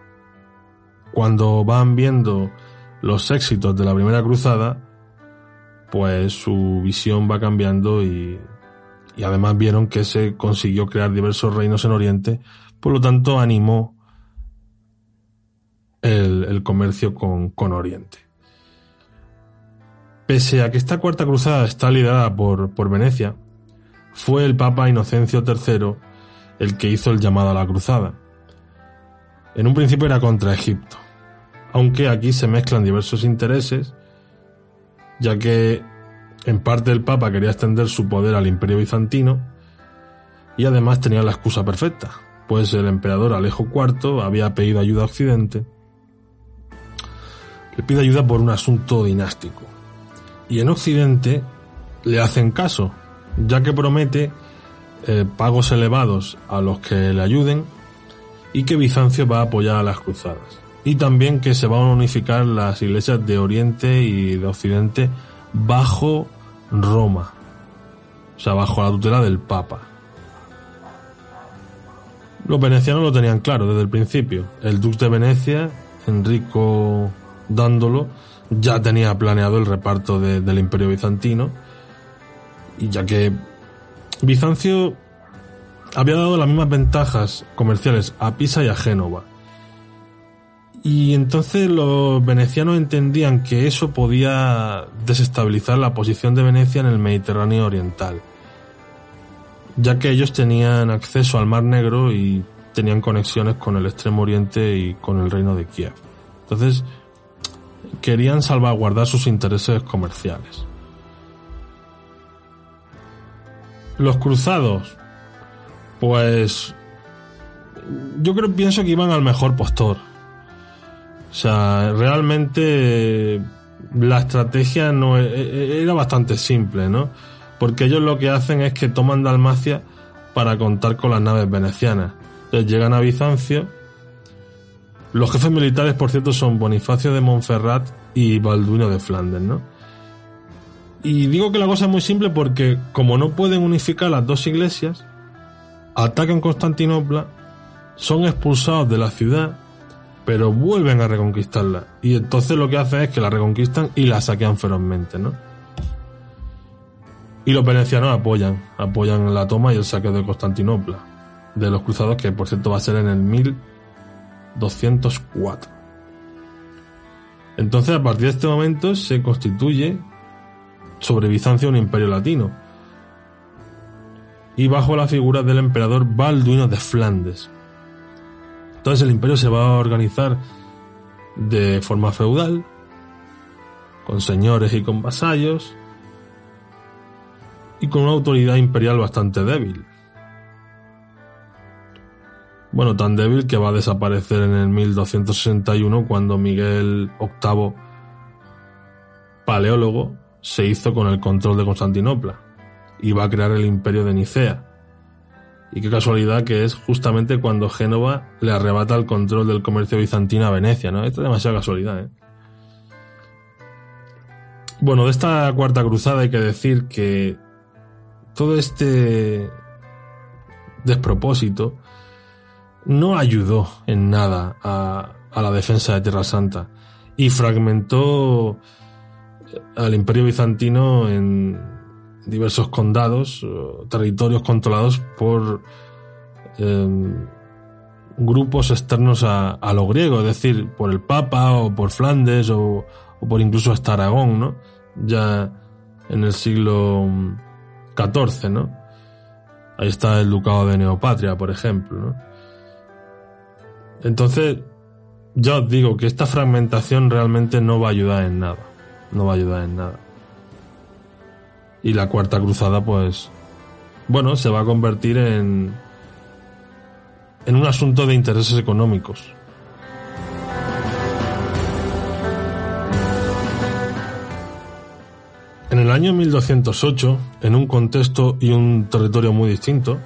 B: Cuando van viendo los éxitos de la primera cruzada, pues su visión va cambiando y, y además vieron que se consiguió crear diversos reinos en Oriente, por lo tanto animó el, comercio con, Oriente. Pese a que esta cuarta cruzada está liderada por, por Venecia, fue el Papa Inocencio III el que hizo el llamado a la cruzada. En un principio era contra Egipto, aunque aquí se mezclan diversos intereses, ya que en parte el Papa quería extender su poder al imperio bizantino y además tenía la excusa perfecta, pues el emperador Alejo IV había pedido ayuda a Occidente le pide ayuda por un asunto dinástico. Y en Occidente le hacen caso, ya que promete eh, pagos elevados a los que le ayuden y que Bizancio va a apoyar a las cruzadas. Y también que se van a unificar las iglesias de Oriente y de Occidente bajo Roma, o sea, bajo la tutela del Papa. Los venecianos lo tenían claro desde el principio. El duque de Venecia, Enrico dándolo, ya tenía planeado el reparto del imperio bizantino, y ya que Bizancio había dado las mismas ventajas comerciales a Pisa y a Génova. Y entonces los venecianos entendían que eso podía desestabilizar la posición de Venecia en el Mediterráneo oriental, ya que ellos tenían acceso al Mar Negro y tenían conexiones con el Extremo Oriente y con el Reino de Kiev. Entonces, querían salvaguardar sus intereses comerciales. Los cruzados, pues yo creo pienso que iban al mejor postor. O sea, realmente la estrategia no e, e, era bastante simple, ¿no? Porque ellos lo que hacen es que toman Dalmacia para contar con las naves venecianas. Entonces llegan a Bizancio los jefes militares, por cierto, son Bonifacio de Montferrat y Balduino de Flandes, ¿no? Y digo que la cosa es muy simple porque, como no pueden unificar las dos iglesias, atacan Constantinopla, son expulsados de la ciudad, pero vuelven a reconquistarla. Y entonces lo que hacen es que la reconquistan y la saquean ferozmente, ¿no? Y los venecianos apoyan, apoyan la toma y el saqueo de Constantinopla, de los cruzados, que por cierto va a ser en el 1000 204. Entonces, a partir de este momento se constituye sobre Bizancio un imperio latino y bajo la figura del emperador Balduino de Flandes. Entonces el imperio se va a organizar de forma feudal, con señores y con vasallos, y con una autoridad imperial bastante débil. Bueno, tan débil que va a desaparecer en el 1261 cuando Miguel VIII, paleólogo, se hizo con el control de Constantinopla y va a crear el imperio de Nicea. Y qué casualidad que es justamente cuando Génova le arrebata el control del comercio bizantino a Venecia, ¿no? Esto es demasiada casualidad, ¿eh? Bueno, de esta cuarta cruzada hay que decir que todo este despropósito no ayudó en nada a, la defensa de Tierra Santa y fragmentó al imperio bizantino en diversos condados, territorios controlados por em, grupos externos a, lo griego, es decir, por el Papa o por Flandes o, por incluso hasta Aragón, ¿no? Ya en el siglo XIV, ¿no? Ahí está el ducado de Neopatria, por ejemplo, ¿no? Entonces, ya os digo que esta fragmentación realmente no va a ayudar en nada. No va a ayudar en nada. Y la cuarta cruzada, pues, bueno, se va a convertir en, en un asunto de intereses económicos. En el año 1208, en un contexto y un territorio muy distinto,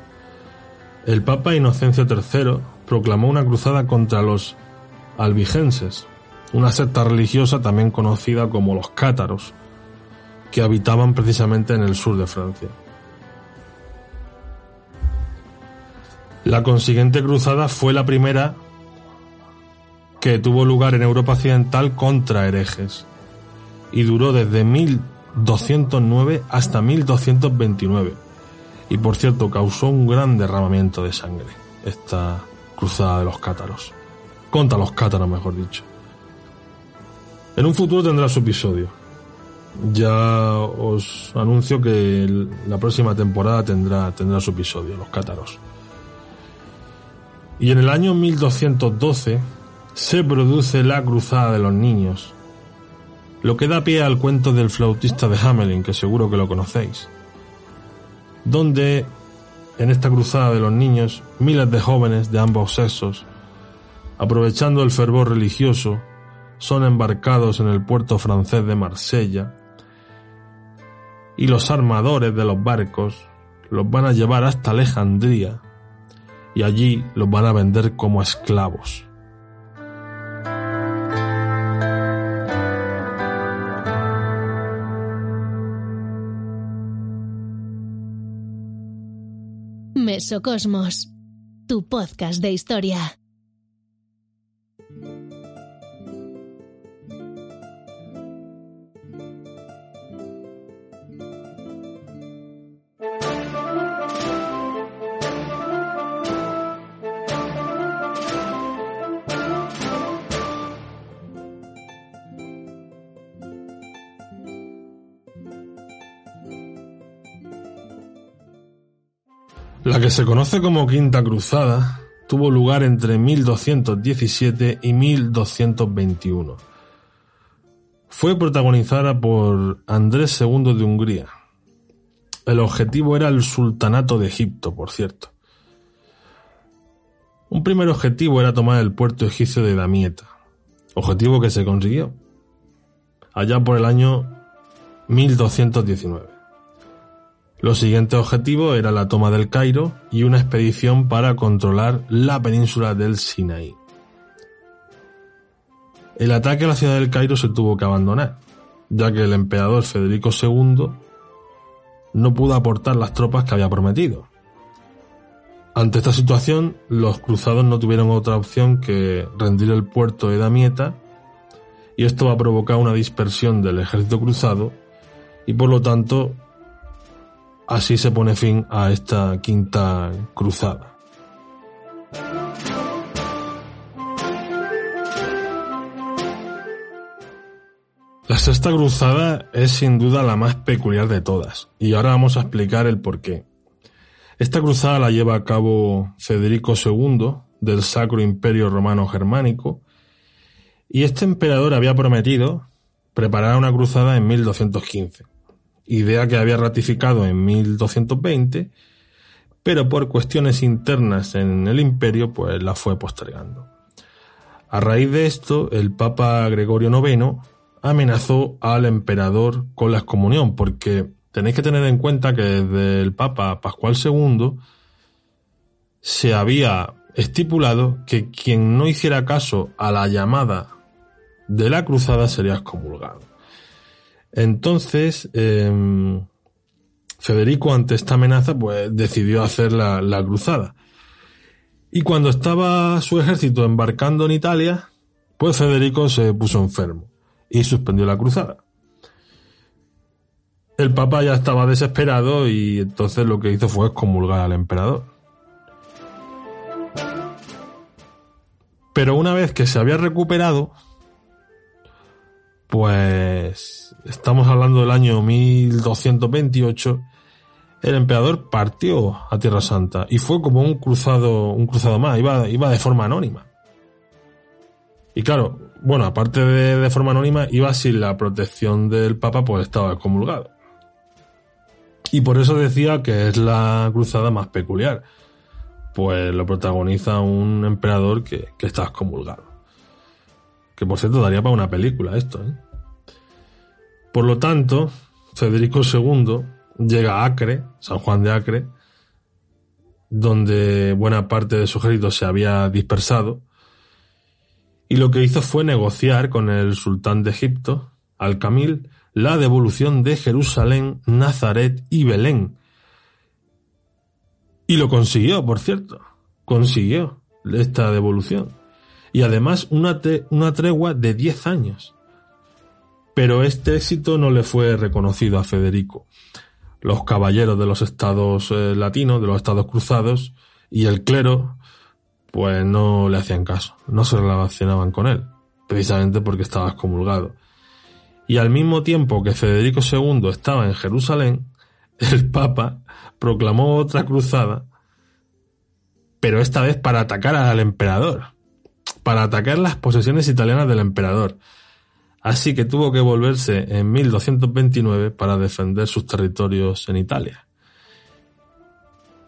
B: el Papa Inocencio III proclamó una cruzada contra los albigenses, una secta religiosa también conocida como los cátaros, que habitaban precisamente en el sur de Francia. La consiguiente cruzada fue la primera que tuvo lugar en Europa Occidental contra herejes y duró desde 1209 hasta 1229 y por cierto causó un gran derramamiento de sangre esta cruzada de los cátaros. Contra los cátaros mejor dicho. En un futuro tendrá su episodio. Ya os anuncio que la próxima temporada tendrá, tendrá su episodio los cátaros. Y en el año 1212 se produce la Cruzada de los Niños, lo que da pie al cuento del flautista de Hamelin, que seguro que lo conocéis, donde en esta Cruzada de los Niños miles de jóvenes de ambos sexos, aprovechando el fervor religioso, son embarcados en el puerto francés de Marsella y los armadores de los barcos los van a llevar hasta Alejandría y allí los van a vender como esclavos.
A: Mesocosmos, tu podcast de historia.
B: La que se conoce como Quinta Cruzada tuvo lugar entre 1217 y 1221. Fue protagonizada por Andrés II de Hungría. El objetivo era el sultanato de Egipto, por cierto. Un primer objetivo era tomar el puerto egipcio de Damieta, objetivo que se consiguió allá por el año 1219. Los siguientes objetivos era la toma del Cairo y una expedición para controlar la península del Sinaí. El ataque a la ciudad del Cairo se tuvo que abandonar, ya que el emperador Federico II no pudo aportar las tropas que había prometido. Ante esta situación, los cruzados no tuvieron otra opción que rendir el puerto de Damieta, y esto va a provocar una dispersión del ejército cruzado, y por lo tanto Así se pone fin a esta quinta cruzada. La sexta cruzada es sin duda la más peculiar de todas, y ahora vamos a explicar el porqué. Esta cruzada la lleva a cabo Federico II del Sacro Imperio Romano Germánico, y este emperador había prometido preparar una cruzada en 1215 idea que había ratificado en 1220, pero por cuestiones internas en el imperio, pues la fue postergando. A raíz de esto, el Papa Gregorio IX amenazó al emperador con la excomunión, porque tenéis que tener en cuenta que desde el Papa Pascual II se había estipulado que quien no hiciera caso a la llamada de la cruzada sería excomulgado. Entonces, em, Federico, ante esta amenaza, pues decidió hacer la, cruzada. Y cuando estaba su ejército embarcando en Italia, pues Federico se puso enfermo y suspendió la cruzada. El Papa ya estaba desesperado y entonces lo que hizo fue excomulgar al emperador. Pero una vez que se había recuperado, pues estamos hablando del año 1228, el emperador partió a Tierra Santa y fue como un cruzado, un cruzado más, iba, iba de forma anónima. Y claro, bueno, aparte de, de forma anónima, iba sin la protección del Papa, pues estaba excomulgado. Y por eso decía que es la cruzada más peculiar. Pues lo protagoniza un emperador que, está excomulgado. Que por cierto daría para una película esto. ¿eh? Por lo tanto, Federico II llega a Acre, San Juan de Acre, donde buena parte de su ejército se había dispersado, y lo que hizo fue negociar con el sultán de Egipto, Al-Kamil, la devolución de Jerusalén, Nazaret y Belén. Y lo consiguió, por cierto. Consiguió esta devolución. Y además una, tregua de 10 años. Pero este éxito no le fue reconocido a Federico. Los caballeros de los estados eh, latinos, de los estados cruzados, y el clero, pues no le hacían caso, no se relacionaban con él, precisamente porque estaba excomulgado. Y al mismo tiempo que Federico II estaba en Jerusalén, (laughs) el Papa proclamó otra cruzada, pero esta vez para atacar al emperador, para atacar las posesiones italianas del emperador. Así que tuvo que volverse en 1229 para defender sus territorios en Italia.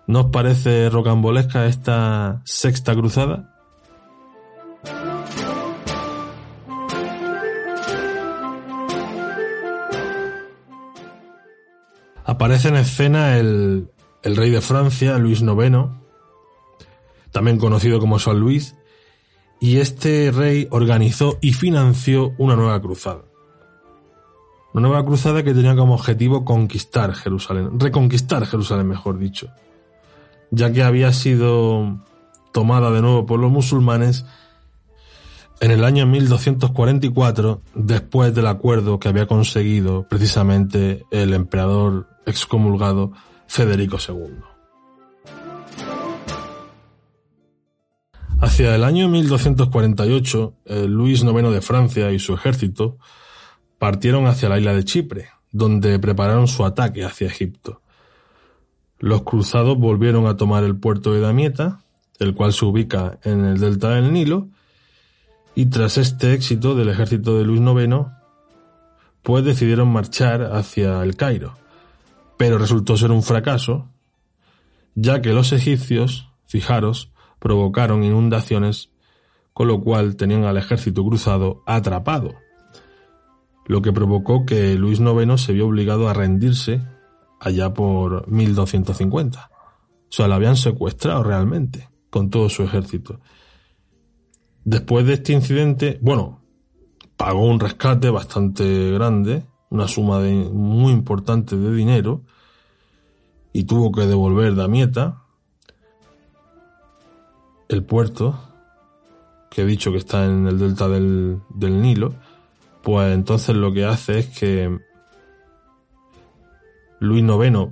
B: ¿No os parece rocambolesca esta sexta cruzada? Aparece en escena el, rey de Francia, Luis IX, también conocido como San Luis, y este rey organizó y financió una nueva cruzada. Una nueva cruzada que tenía como objetivo conquistar Jerusalén, reconquistar Jerusalén, mejor dicho, ya que había sido tomada de nuevo por los musulmanes en el año 1244, después del acuerdo que había conseguido precisamente el emperador excomulgado Federico II. Hacia el año 1248, Luis IX de Francia y su ejército partieron hacia la isla de Chipre, donde prepararon su ataque hacia Egipto. Los cruzados volvieron a tomar el puerto de Damieta, el cual se ubica en el delta del Nilo, y tras este éxito del ejército de Luis IX, pues decidieron marchar hacia el Cairo, pero resultó ser un fracaso, ya que los egipcios, fijaros, provocaron inundaciones, con lo cual tenían al ejército cruzado atrapado, lo que provocó que Luis IX se vio obligado a rendirse allá por 1250. O sea, lo habían secuestrado realmente, con todo su ejército. Después de este incidente, bueno, pagó un rescate bastante grande, una suma de, muy importante de dinero y tuvo que devolver Damieta, el puerto, que he dicho que está en el delta del, del Nilo, pues entonces lo que hace es que Luis IX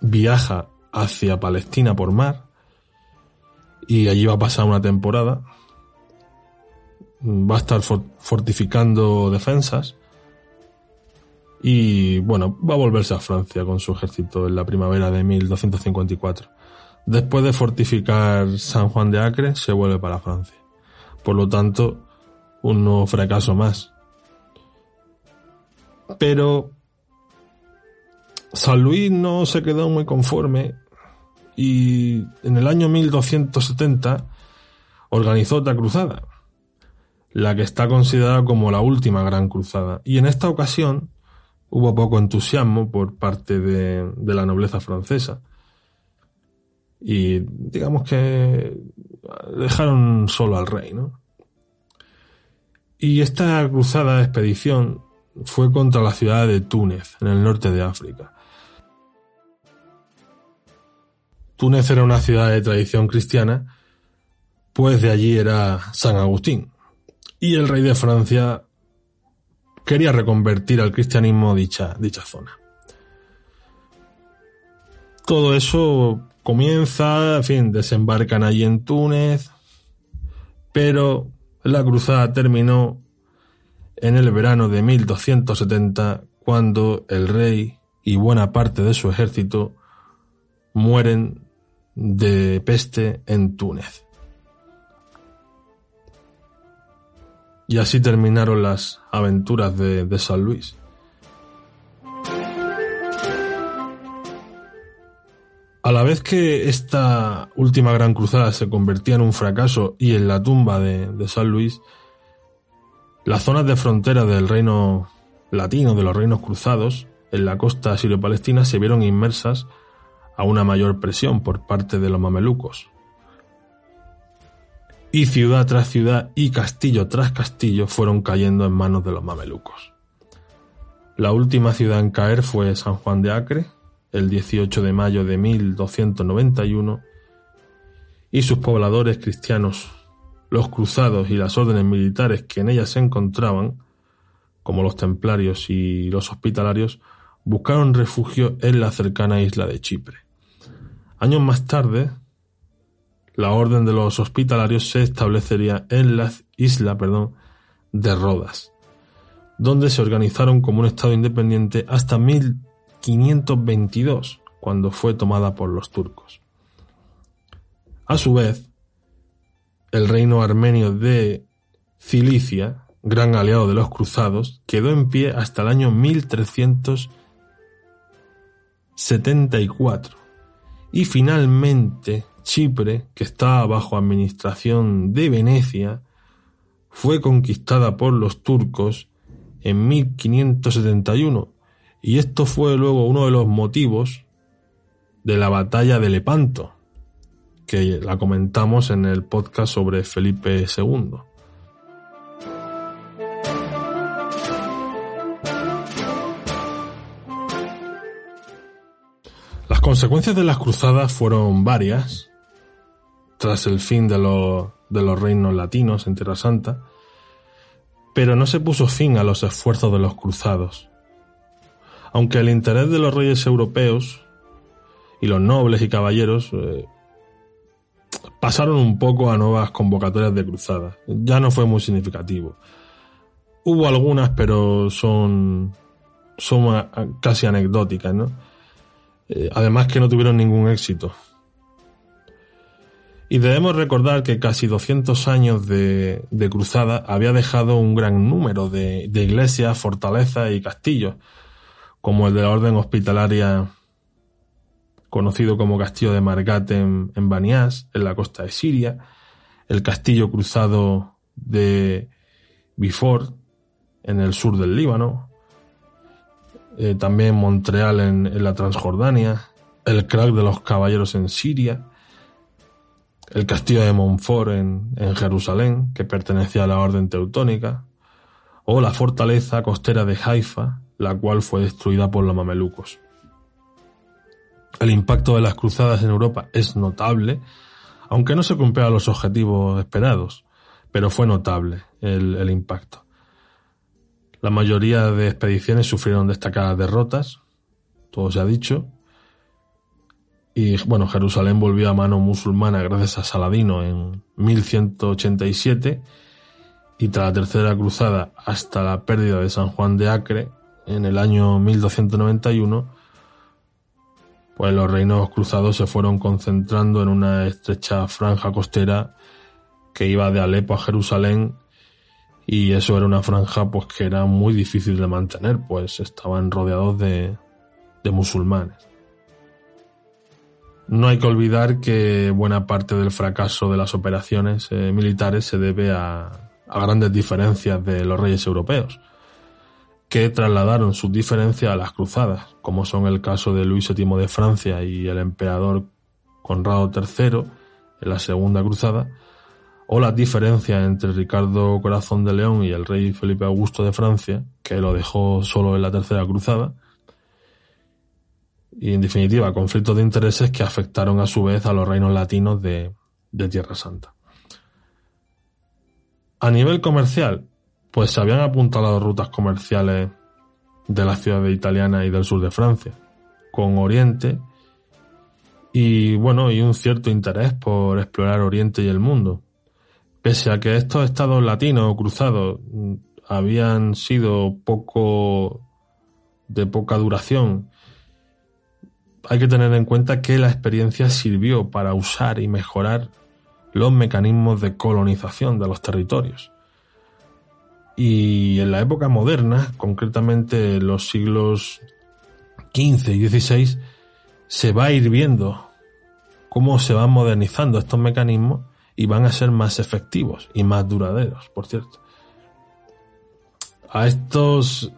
B: viaja hacia Palestina por mar y allí va a pasar una temporada va a estar fortificando defensas y bueno, va a volverse a Francia con su ejército en la primavera de 1254. Después de fortificar San Juan de Acre, se vuelve para Francia. Por lo tanto, un nuevo fracaso más. Pero San Luis no se quedó muy conforme y en el año 1270 organizó otra cruzada la que está considerada como la última gran cruzada. Y en esta ocasión hubo poco entusiasmo por parte de, la nobleza francesa. Y digamos que dejaron solo al rey, ¿no? Y esta cruzada expedición fue contra la ciudad de Túnez, en el norte de África. Túnez era una ciudad de tradición cristiana, pues de allí era San Agustín, y el rey de Francia quería reconvertir al cristianismo dicha, dicha zona. Todo eso comienza, en fin, desembarcan allí en Túnez, pero la cruzada terminó en el verano de 1270 cuando el rey y buena parte de su ejército mueren de peste en Túnez. Y así terminaron las aventuras de, de San Luis. A la vez que esta última gran cruzada se convertía en un fracaso y en la tumba de, San Luis, las zonas de frontera del reino latino, de los reinos cruzados, en la costa sirio-palestina se vieron inmersas a una mayor presión por parte de los mamelucos. Y ciudad tras ciudad y castillo tras castillo fueron cayendo en manos de los mamelucos. La última ciudad en caer fue San Juan de Acre, el 18 de mayo de 1291, y sus pobladores cristianos, los cruzados y las órdenes militares que en ella se encontraban, como los templarios y los hospitalarios, buscaron refugio en la cercana isla de Chipre. Años más tarde, la orden de los hospitalarios se establecería en la isla perdón, de Rodas, donde se organizaron como un estado independiente hasta mil 522, cuando fue tomada por los turcos. A su vez, el reino armenio de Cilicia, gran aliado de los cruzados, quedó en pie hasta el año 1374. Y finalmente, Chipre, que estaba bajo administración de Venecia, fue conquistada por los turcos en 1571 y esto fue luego uno de los motivos de la batalla de Lepanto, que la comentamos en el podcast sobre Felipe II. Las consecuencias de las cruzadas fueron varias. Tras el fin de, de los reinos latinos en Tierra Santa, pero no se puso fin a los esfuerzos de los cruzados aunque el interés de los reyes europeos y los nobles y caballeros eh, pasaron un poco a nuevas convocatorias de cruzadas. Ya no fue muy significativo. Hubo algunas, pero son, son casi anecdóticas, ¿no? Eh, además que no tuvieron ningún éxito. Y debemos recordar que casi 200 años de, cruzada había dejado un gran número de, de iglesias, fortalezas y castillos, como el de la Orden Hospitalaria conocido como Castillo de Margat en, en en la costa de Siria, el Castillo Cruzado de Bifort, en el sur del Líbano, eh, también Montreal en, la Transjordania, el Crack de los Caballeros en Siria, el Castillo de Montfort en Jerusalén, que pertenecía a la Orden Teutónica, o la fortaleza costera de Haifa, la cual fue destruida por los mamelucos. El impacto de las cruzadas en Europa es notable, aunque no se cumplieron los objetivos esperados, pero fue notable el, impacto. La mayoría de expediciones sufrieron destacadas derrotas, todo se ha dicho, y bueno, Jerusalén volvió a mano musulmana gracias a Saladino en 1187 y tras la tercera cruzada hasta la pérdida de San Juan de Acre en el año 1291, pues los reinos cruzados se fueron concentrando en una estrecha franja costera que iba de Alepo a Jerusalén y eso era una franja pues que era muy difícil de mantener, pues estaban rodeados de, de musulmanes. No hay que olvidar que buena parte del fracaso de las operaciones eh, militares se debe a, a grandes diferencias de los reyes europeos que trasladaron sus diferencias a las cruzadas, como son el caso de Luis VII de Francia y el emperador Conrado III en la Segunda Cruzada, o las diferencias entre Ricardo Corazón de León y el rey Felipe Augusto de Francia, que lo dejó solo en la Tercera Cruzada, y en definitiva conflictos de intereses que afectaron a su vez a los reinos latinos de, de Tierra Santa. A nivel comercial, pues se habían apuntado rutas comerciales de las ciudades italianas y del sur de Francia, con Oriente y bueno, y un cierto interés por explorar Oriente y el mundo. Pese a que estos estados latinos cruzados habían sido poco de poca duración, hay que tener en cuenta que la experiencia sirvió para usar y mejorar los mecanismos de colonización de los territorios. Y en la época moderna, concretamente los siglos XV y XVI, se va a ir viendo cómo se van modernizando estos mecanismos y van a ser más efectivos y más duraderos, por cierto. A estos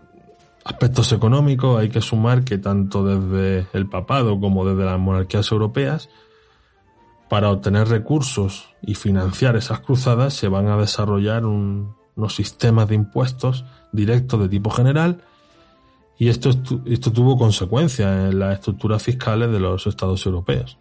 B: aspectos económicos hay que sumar que tanto desde el papado como desde las monarquías europeas, para obtener recursos y financiar esas cruzadas se van a desarrollar unos sistemas de impuestos directos de tipo general y esto, esto tuvo consecuencias en las estructuras fiscales de los estados europeos.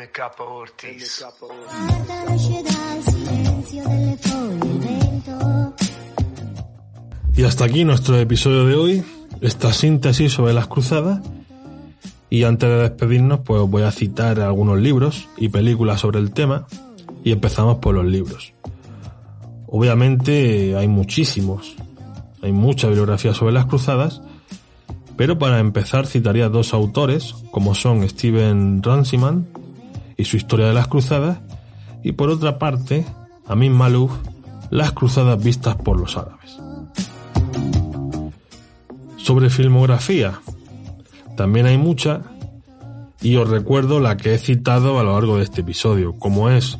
B: MK Ortiz. Y hasta aquí nuestro episodio de hoy, esta síntesis sobre las cruzadas. Y antes de despedirnos, pues voy a citar algunos libros y películas sobre el tema. Y empezamos por los libros. Obviamente hay muchísimos, hay mucha bibliografía sobre las cruzadas, pero para empezar citaría dos autores, como son Steven Runciman y su historia de las cruzadas, y por otra parte, Amin Malouf, las cruzadas vistas por los árabes. Sobre filmografía, también hay mucha, y os recuerdo la que he citado a lo largo de este episodio, como es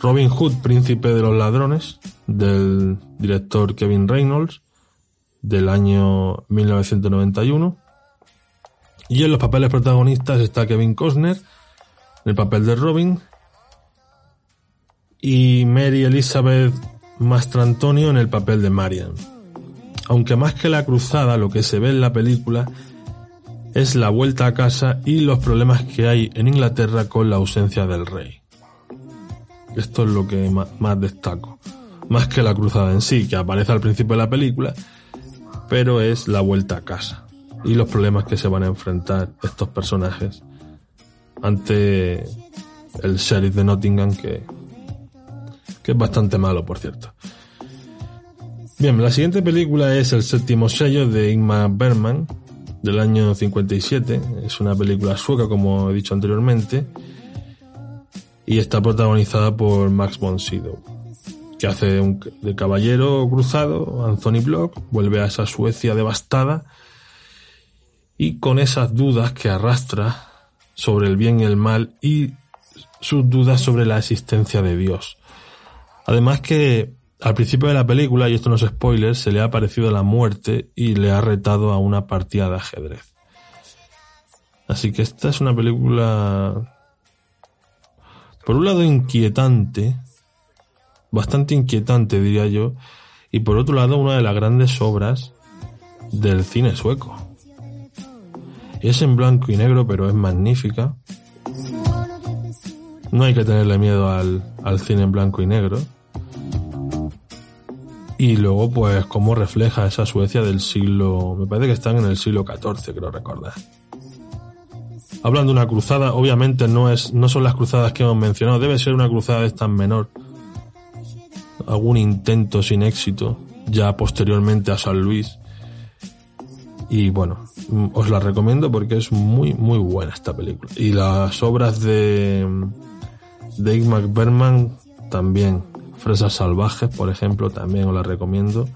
B: Robin Hood, Príncipe de los Ladrones, del director Kevin Reynolds, del año 1991. Y en los papeles protagonistas está Kevin Costner, el papel de Robin, y Mary Elizabeth Mastrantonio en el papel de Marian. Aunque más que la cruzada, lo que se ve en la película es la vuelta a casa y los problemas que hay en Inglaterra con la ausencia del rey. Esto es lo que más destaco. Más que la cruzada en sí, que aparece al principio de la película, pero es la vuelta a casa y los problemas que se van a enfrentar estos personajes ante el sheriff de Nottingham, que, que es bastante malo, por cierto. Bien, la siguiente película es El séptimo sello de Ingmar Bergman, del año 57. Es una película sueca, como he dicho anteriormente, y está protagonizada por Max von Sydow, que hace un, de caballero cruzado, Anthony Block, vuelve a esa Suecia devastada, y con esas dudas que arrastra sobre el bien y el mal y sus dudas sobre la existencia de Dios. Además que al principio de la película, y esto no es spoiler, se le ha aparecido la muerte y le ha retado a una partida de ajedrez. Así que esta es una película, por un lado inquietante, bastante inquietante diría yo, y por otro lado una de las grandes obras del cine sueco. Es en blanco y negro, pero es magnífica. No hay que tenerle miedo al, cine en blanco y negro. Y luego, pues, cómo refleja esa Suecia del siglo. Me parece que están en el siglo XIV, creo recordar. Hablando de una cruzada, obviamente no, es, no son las cruzadas que hemos mencionado, debe ser una cruzada de esta menor. Algún intento sin éxito, ya posteriormente a San Luis. Y bueno, os la recomiendo porque es muy, muy buena esta película. Y las obras de, de Igmar Berman también. Fresas Salvajes, por ejemplo, también os la recomiendo.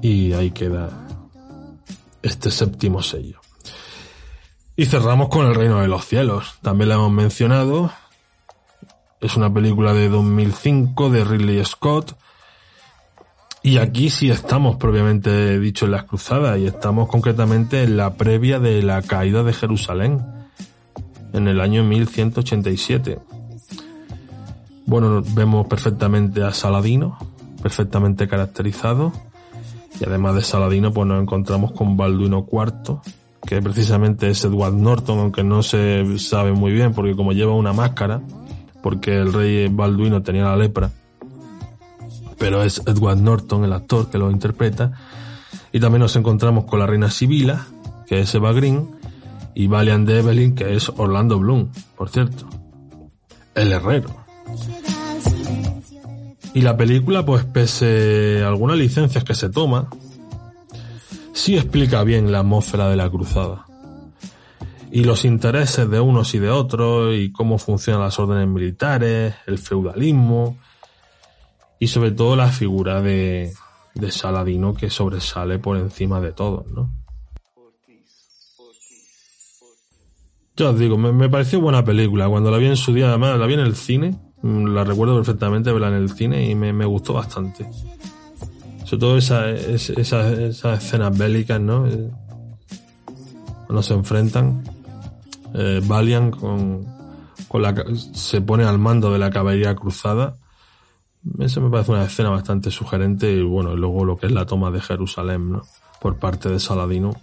B: Y ahí queda este séptimo sello. Y cerramos con El Reino de los Cielos. También la hemos mencionado. Es una película de 2005 de Ridley Scott Y aquí sí estamos propiamente dicho en las cruzadas y estamos concretamente en la previa de la caída de Jerusalén en el año 1187. Bueno, vemos perfectamente a Saladino, perfectamente caracterizado. Y además de Saladino, pues nos encontramos con Balduino IV, que precisamente es Edward Norton, aunque no se sabe muy bien, porque como lleva una máscara, porque el rey Balduino tenía la lepra, pero es Edward Norton el actor que lo interpreta. Y también nos encontramos con la reina Sibila, que es Eva Green, y Valiant de Evelyn, que es Orlando Bloom, por cierto. El herrero. Y la película, pues pese a algunas licencias que se toma, sí explica bien la atmósfera de la cruzada. Y los intereses de unos y de otros, y cómo funcionan las órdenes militares, el feudalismo, y sobre todo la figura de, de Saladino que sobresale por encima de todos, ¿no? Ya os digo, me, me, pareció buena película. Cuando la vi en su día, además, la vi en el cine, Mm, la recuerdo perfectamente verla en el cine y me, gustó bastante. Sobre todo esas esa, escenas bélicas, ¿no? Eh, cuando se enfrentan, eh, Valiant con, con la, se pone al mando de la caballería cruzada. Eso me parece una escena bastante sugerente y bueno, luego lo que es la toma de Jerusalén, ¿no? Por parte de Saladino.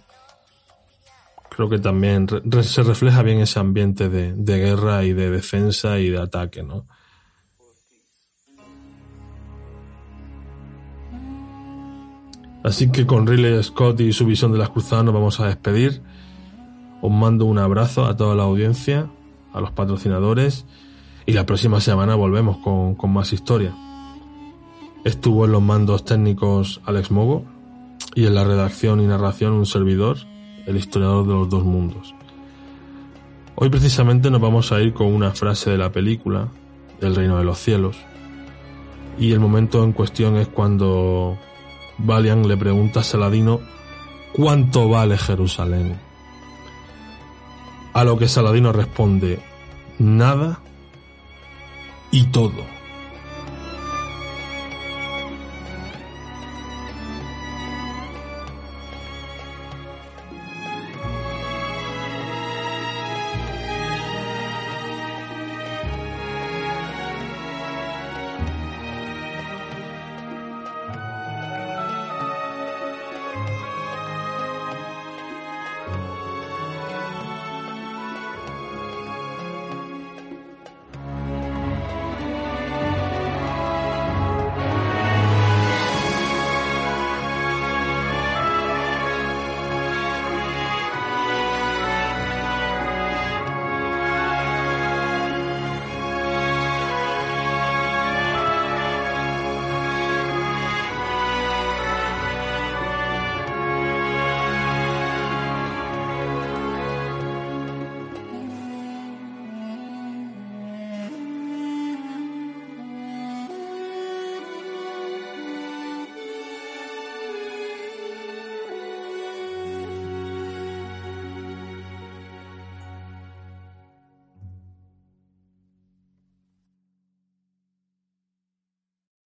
B: Creo que también se refleja bien ese ambiente de, de guerra y de defensa y de ataque, ¿no? Así que con Riley Scott y su visión de las cruzadas nos vamos a despedir. Os mando un abrazo a toda la audiencia, a los patrocinadores y la próxima semana volvemos con, con más historia. Estuvo en los mandos técnicos Alex Mogo y en la redacción y narración un servidor, el historiador de los dos mundos. Hoy precisamente nos vamos a ir con una frase de la película, El reino de los cielos, y el momento en cuestión es cuando Valiant le pregunta a Saladino ¿cuánto vale Jerusalén? A lo que Saladino responde nada y todo.